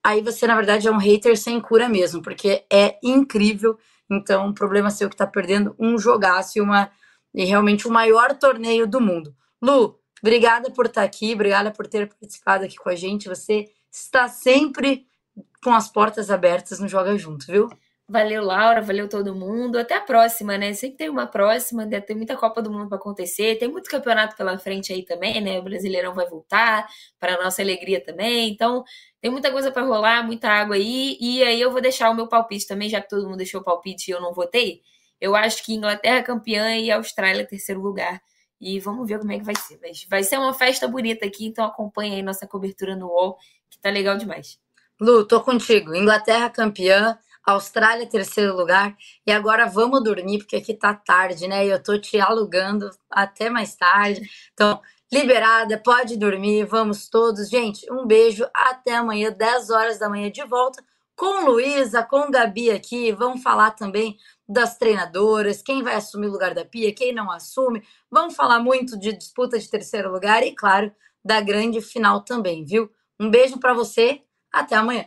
aí você, na verdade, é um hater sem cura mesmo, porque é incrível. Então, o problema é seu que está perdendo um jogaço e, uma, e realmente o maior torneio do mundo. Lu, obrigada por estar tá aqui, obrigada por ter participado aqui com a gente. Você está sempre com as portas abertas no Joga Junto, viu? Valeu, Laura, valeu todo mundo. Até a próxima, né? Sempre tem uma próxima, deve ter muita Copa do Mundo para acontecer. Tem muito campeonato pela frente aí também, né? O Brasileirão vai voltar, para nossa alegria também. Então, tem muita coisa para rolar, muita água aí. E aí eu vou deixar o meu palpite também, já que todo mundo deixou o palpite e eu não votei. Eu acho que Inglaterra campeã e Austrália terceiro lugar. E vamos ver como é que vai ser. Mas vai ser uma festa bonita aqui, então acompanha aí nossa cobertura no UOL, que tá legal demais. Lu, tô contigo. Inglaterra campeã, Austrália, terceiro lugar. E agora vamos dormir, porque aqui tá tarde, né? E eu tô te alugando até mais tarde. Então, liberada, pode dormir, vamos todos. Gente, um beijo, até amanhã, 10 horas da manhã, de volta com Luísa, com Gabi aqui. Vamos falar também das treinadoras, quem vai assumir o lugar da Pia, quem não assume. Vamos falar muito de disputa de terceiro lugar e, claro, da grande final também, viu? Um beijo para você, até amanhã.